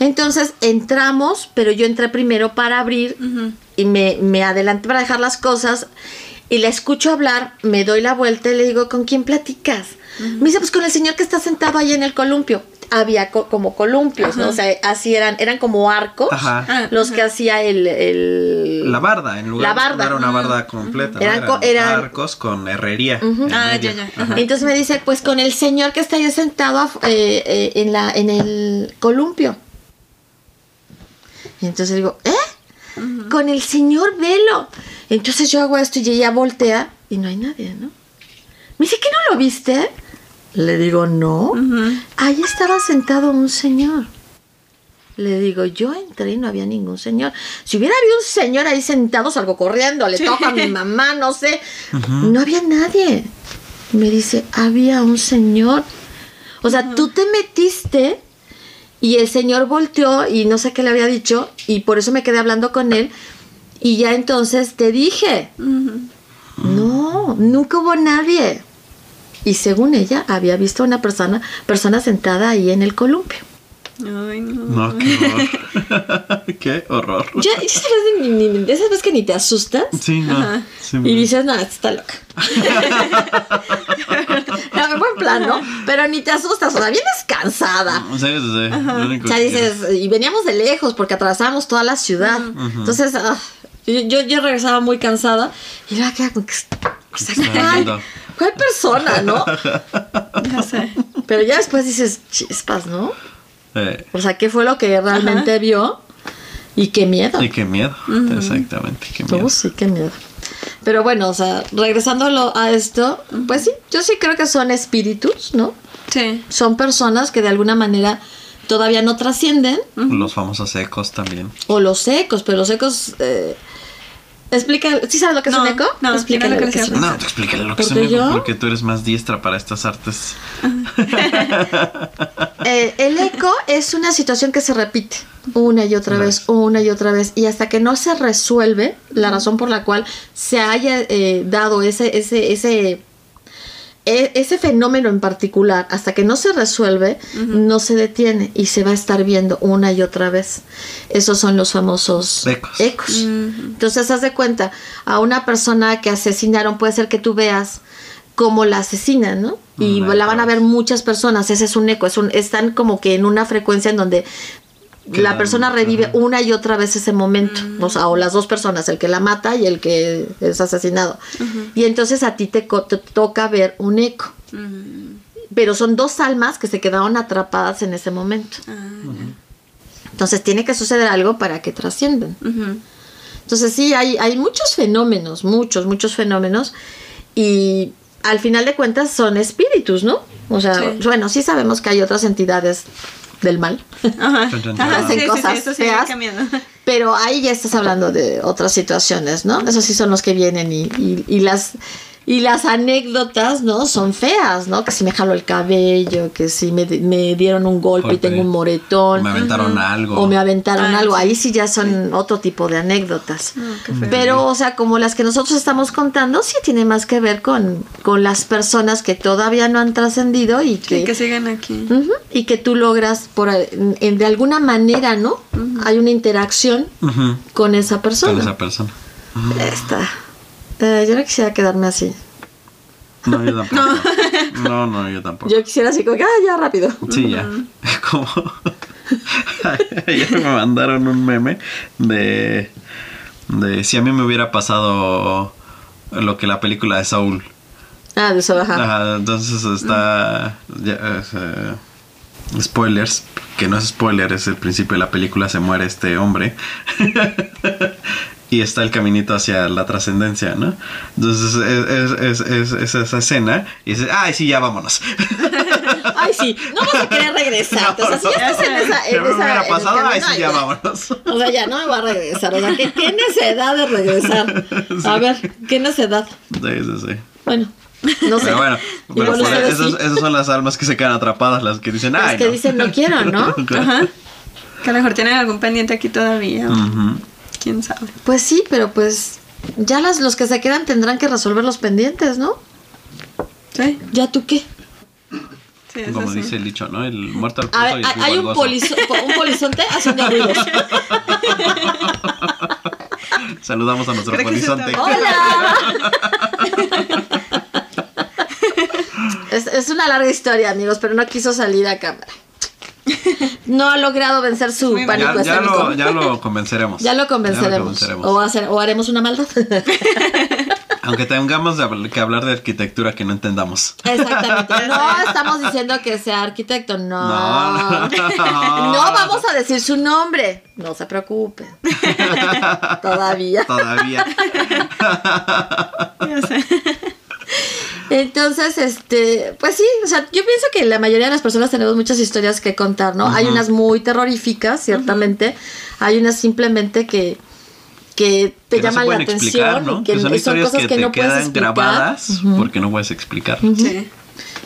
Entonces entramos, pero yo entré primero para abrir y me, me adelanté para dejar las cosas y la escucho hablar, me doy la vuelta y le digo, ¿con quién platicas? Me dice, pues con el señor que está sentado ahí en el columpio. Había co- como columpios, ¿no? O sea, así eran, eran como arcos Ajá. Ah, los ajá. que hacía el... el- La barda, en lugar La barda. no era una barda completa, ¿no? Eran eran, co- eran- arcos con herrería. Ah, medio. ya, ya. Entonces me dice, pues con el señor que está ahí sentado eh, eh, en, la, en el columpio. Y entonces digo, ¿eh? Con el señor Velo. Entonces yo hago esto y ella voltea y no hay nadie, ¿no? Me dice, ¿que no lo viste? Le digo, no. Ujú. Ahí estaba sentado un señor. Le digo, yo entré y no había ningún señor. Si hubiera habido un señor ahí sentado, salgo corriendo, le toco a mi mamá, no sé. No había nadie. Me dice, había un señor. O sea, tú te metiste y el señor volteó y no sé qué le había dicho y por eso me quedé hablando con él. Y ya entonces te dije, no, nunca hubo nadie. Y según ella, había visto a una persona, persona sentada ahí en el columpio. Ay, no. No, qué horror. <laughs> qué horror. Ya, ya sabes, ni, ni- ni- de esas veces que ni te asustas Sí, no. Sí, y dices, no, está loca. <laughs> no, bueno, plan, ¿no? Pero ni te asustas, o sea, vienes cansada. Sí, sí, sí. Lo O sea, que dices, y veníamos de lejos porque atravesamos toda la ciudad. Entonces, ah, yo, yo, yo regresaba muy cansada y era que, o sea, Está ¿cuál, persona, no? <laughs> Ya sé. Pero ya después dices, chispas, ¿no? Eh, O sea, ¿qué fue lo que realmente vio? Y qué miedo. y qué miedo. Exactamente, qué miedo. Oh, sí, qué miedo. Pero bueno, o sea, regresando a esto, pues sí, yo sí creo que son espíritus, ¿no? Sí. Son personas que de alguna manera todavía no trascienden, Los famosos ecos también. o los ecos, pero los ecos... Eh, explica, ¿sí sabes lo que es No, un eco? no, Explícale no lo lo que es un No, te explícale lo que es un eco, yo- porque tú eres más diestra para estas artes. <laughs> Eh, el eco es una situación que se repite una y otra vez, una y otra vez, y hasta que no se resuelve la razón por la cual se haya eh, dado ese, ese, ese, e- ese fenómeno en particular, hasta que no se resuelve, no se detiene y se va a estar viendo una y otra vez. Esos son los famosos Ecos. Entonces, haz de cuenta, a una persona que asesinaron, puede ser que tú veas cómo la asesinan, ¿no? Y y la van a ver muchas personas, ese es un eco, es un, están como que en una frecuencia en donde la persona revive una y otra vez ese momento, o sea, o las dos personas, el que la mata y el que es asesinado. Y entonces a ti te, toca ver un eco. Pero son dos almas que se quedaron atrapadas en ese momento. Entonces tiene que suceder algo para que trasciendan. Entonces sí, hay, hay muchos fenómenos, muchos, muchos fenómenos. Y al final de cuentas son espíritus, ¿no? O sea, Sí. bueno, sí sabemos que hay otras entidades del mal. Ajá. Sí, sí, Cosas feas. Pero ahí ya estás hablando de otras situaciones, ¿no? Esos sí son los que vienen y, y- y las y las anécdotas, ¿no? Son feas, ¿no? Que si me jalo el cabello, que si me, me dieron un golpe, y tengo un moretón. Me aventaron algo. O me aventaron Ah, algo. sí. Ahí sí ya son otro tipo de anécdotas. Ah, qué feo. Pero, o sea, como las que nosotros estamos contando, sí tiene más que ver con, con las personas que todavía no han trascendido y que, Sí, que sigan aquí. Y que tú logras por en- en- de alguna manera, ¿no? Hay una interacción con esa persona. Con esa persona. Esta. Eh, yo no quisiera quedarme así. No, yo tampoco. No, no, yo tampoco. Yo quisiera así como que, ah, ya rápido. Sí, ya. Como. <laughs> Ayer me mandaron un meme de. De si a mí me hubiera pasado lo que la película de Saúl. Ah, de baja. Ajá, entonces está. ya, es, eh, spoilers, que no es spoiler, es el principio de la película, se muere este hombre. <laughs> y está el caminito hacia la trascendencia, ¿no? Entonces es, es- es- es- es esa escena y dice, ay, sí, ya vámonos. <laughs> Ay, sí, no vas a querer regresar. <laughs> o sea, si ya estás en esa. En me esa hubiera pasado, ay, sí, ya ya. vámonos. O sea, ya no me voy a regresar. O sea, ¿qué, qué necedad de regresar? A ver, ¿qué necedad? Sí, sí, sí. Bueno, no sé. Pero bueno, pero Igual por ustedes esas, sí. esas son las almas que se quedan atrapadas, las que dicen, Las ay, que no". dicen no quiero, ¿no? <laughs> Ajá. Que a lo mejor tienen algún pendiente aquí todavía. o Ujú. Quién sabe. Pues sí, pero pues ya las, los que se quedan tendrán que resolver los pendientes, ¿no? Sí. ¿Ya tú qué? Sí, Como dice el dicho, ¿no? El muerto al A pozo ver, y el hay- un, polizo- un polizonte haciendo <laughs> ruidos. Saludamos a nuestro polizonte. ¡Hola! <laughs> es, es una larga historia, amigos, pero no quiso salir a cámara. No ha logrado vencer su Muy pánico Ya, <laughs> ya lo, ya lo convenceremos. Ya lo convenceremos. convenceremos. O, hacer- o haremos una maldad. <laughs> Aunque tengamos que hablar de arquitectura que no entendamos. Exactamente. <laughs> No estamos diciendo que sea arquitecto, no. No, no. No vamos a decir su nombre. No se preocupe. Todavía. Todavía. Entonces, este, pues sí, o sea, yo pienso que la mayoría de las personas tenemos muchas historias que contar, ¿no? Hay unas muy terroríficas, ciertamente. Hay unas simplemente que que te Que no llaman la explicar, atención que, Que son son historias cosas que, que, te no puedes quedan explicar grabadas Ujú. porque no puedes explicar. Sí.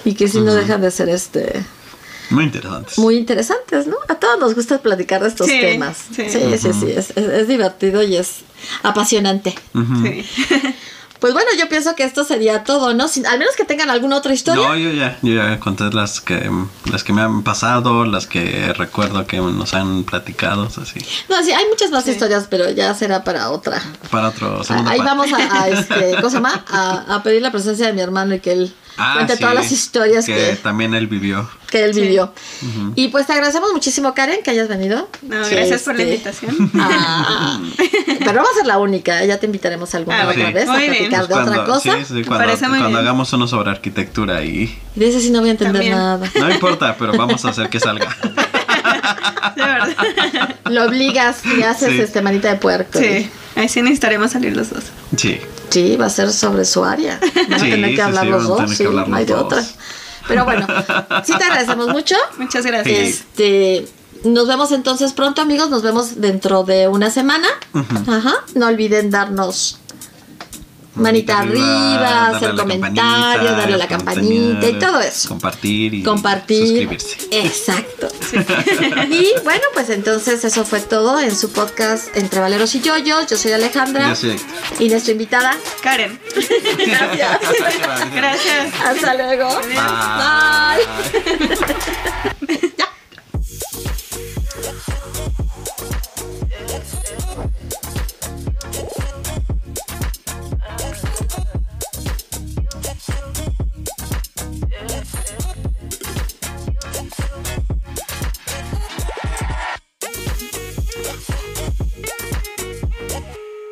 y que sí no dejan de ser este Muy interesantes. muy interesantes, ¿no? A todos nos gusta platicar de estos Sí, temas. Sí, sí. sí, sí, es, es- es divertido y es apasionante. Sí. <laughs> Pues bueno, yo pienso que esto sería todo, ¿no? Sin- al menos que tengan alguna otra historia. No, yo ya, yo ya conté las que, las que me han pasado, las que recuerdo que nos han platicado, así. No, sí, hay muchas más Sí. historias, pero ya será para otra. Para otro segundo Ahí parte. vamos a, a, este, <laughs> ¿cómo se llama? A, a pedir la presencia de mi hermano y que él Ah, cuente sí, todas las historias que, que, también él vivió. que él Sí. vivió. Y pues te agradecemos muchísimo, Karen, que hayas venido. No, gracias por la este, invitación. ah, <laughs> pero no va a ser la única, ya te invitaremos alguna Ah, otra vez a Muy bien. platicar de otra cosa. sí, sí, cuando, cuando hagamos uno sobre arquitectura y Y de ese sí no voy a entender También. nada. no importa, pero vamos a hacer que salga. <laughs> De verdad. Lo obligas y haces Sí. este manita de puerco. Sí, ahí sí necesitaremos salir los dos. Sí. Sí, va a ser sobre su área. Van a <laughs> tener que hablar sí, los dos, sí, no hay de otra. Pero bueno, sí te agradecemos <laughs> mucho. Muchas gracias. Este, nos vemos entonces pronto, amigos. Nos vemos dentro de una semana. Ajá. No olviden darnos manita, arriba, hacer comentarios, darle a la campanita y todo eso. Compartir y Compartir. suscribirse. Exacto. <laughs> Y bueno, pues entonces eso fue todo en su podcast Entre Valeros y Yoyos. Yo soy Alejandra. Yo soy Héctor. Y nuestra invitada. Karen. Gracias. Gracias. Hasta luego. Bye. Bye. <laughs>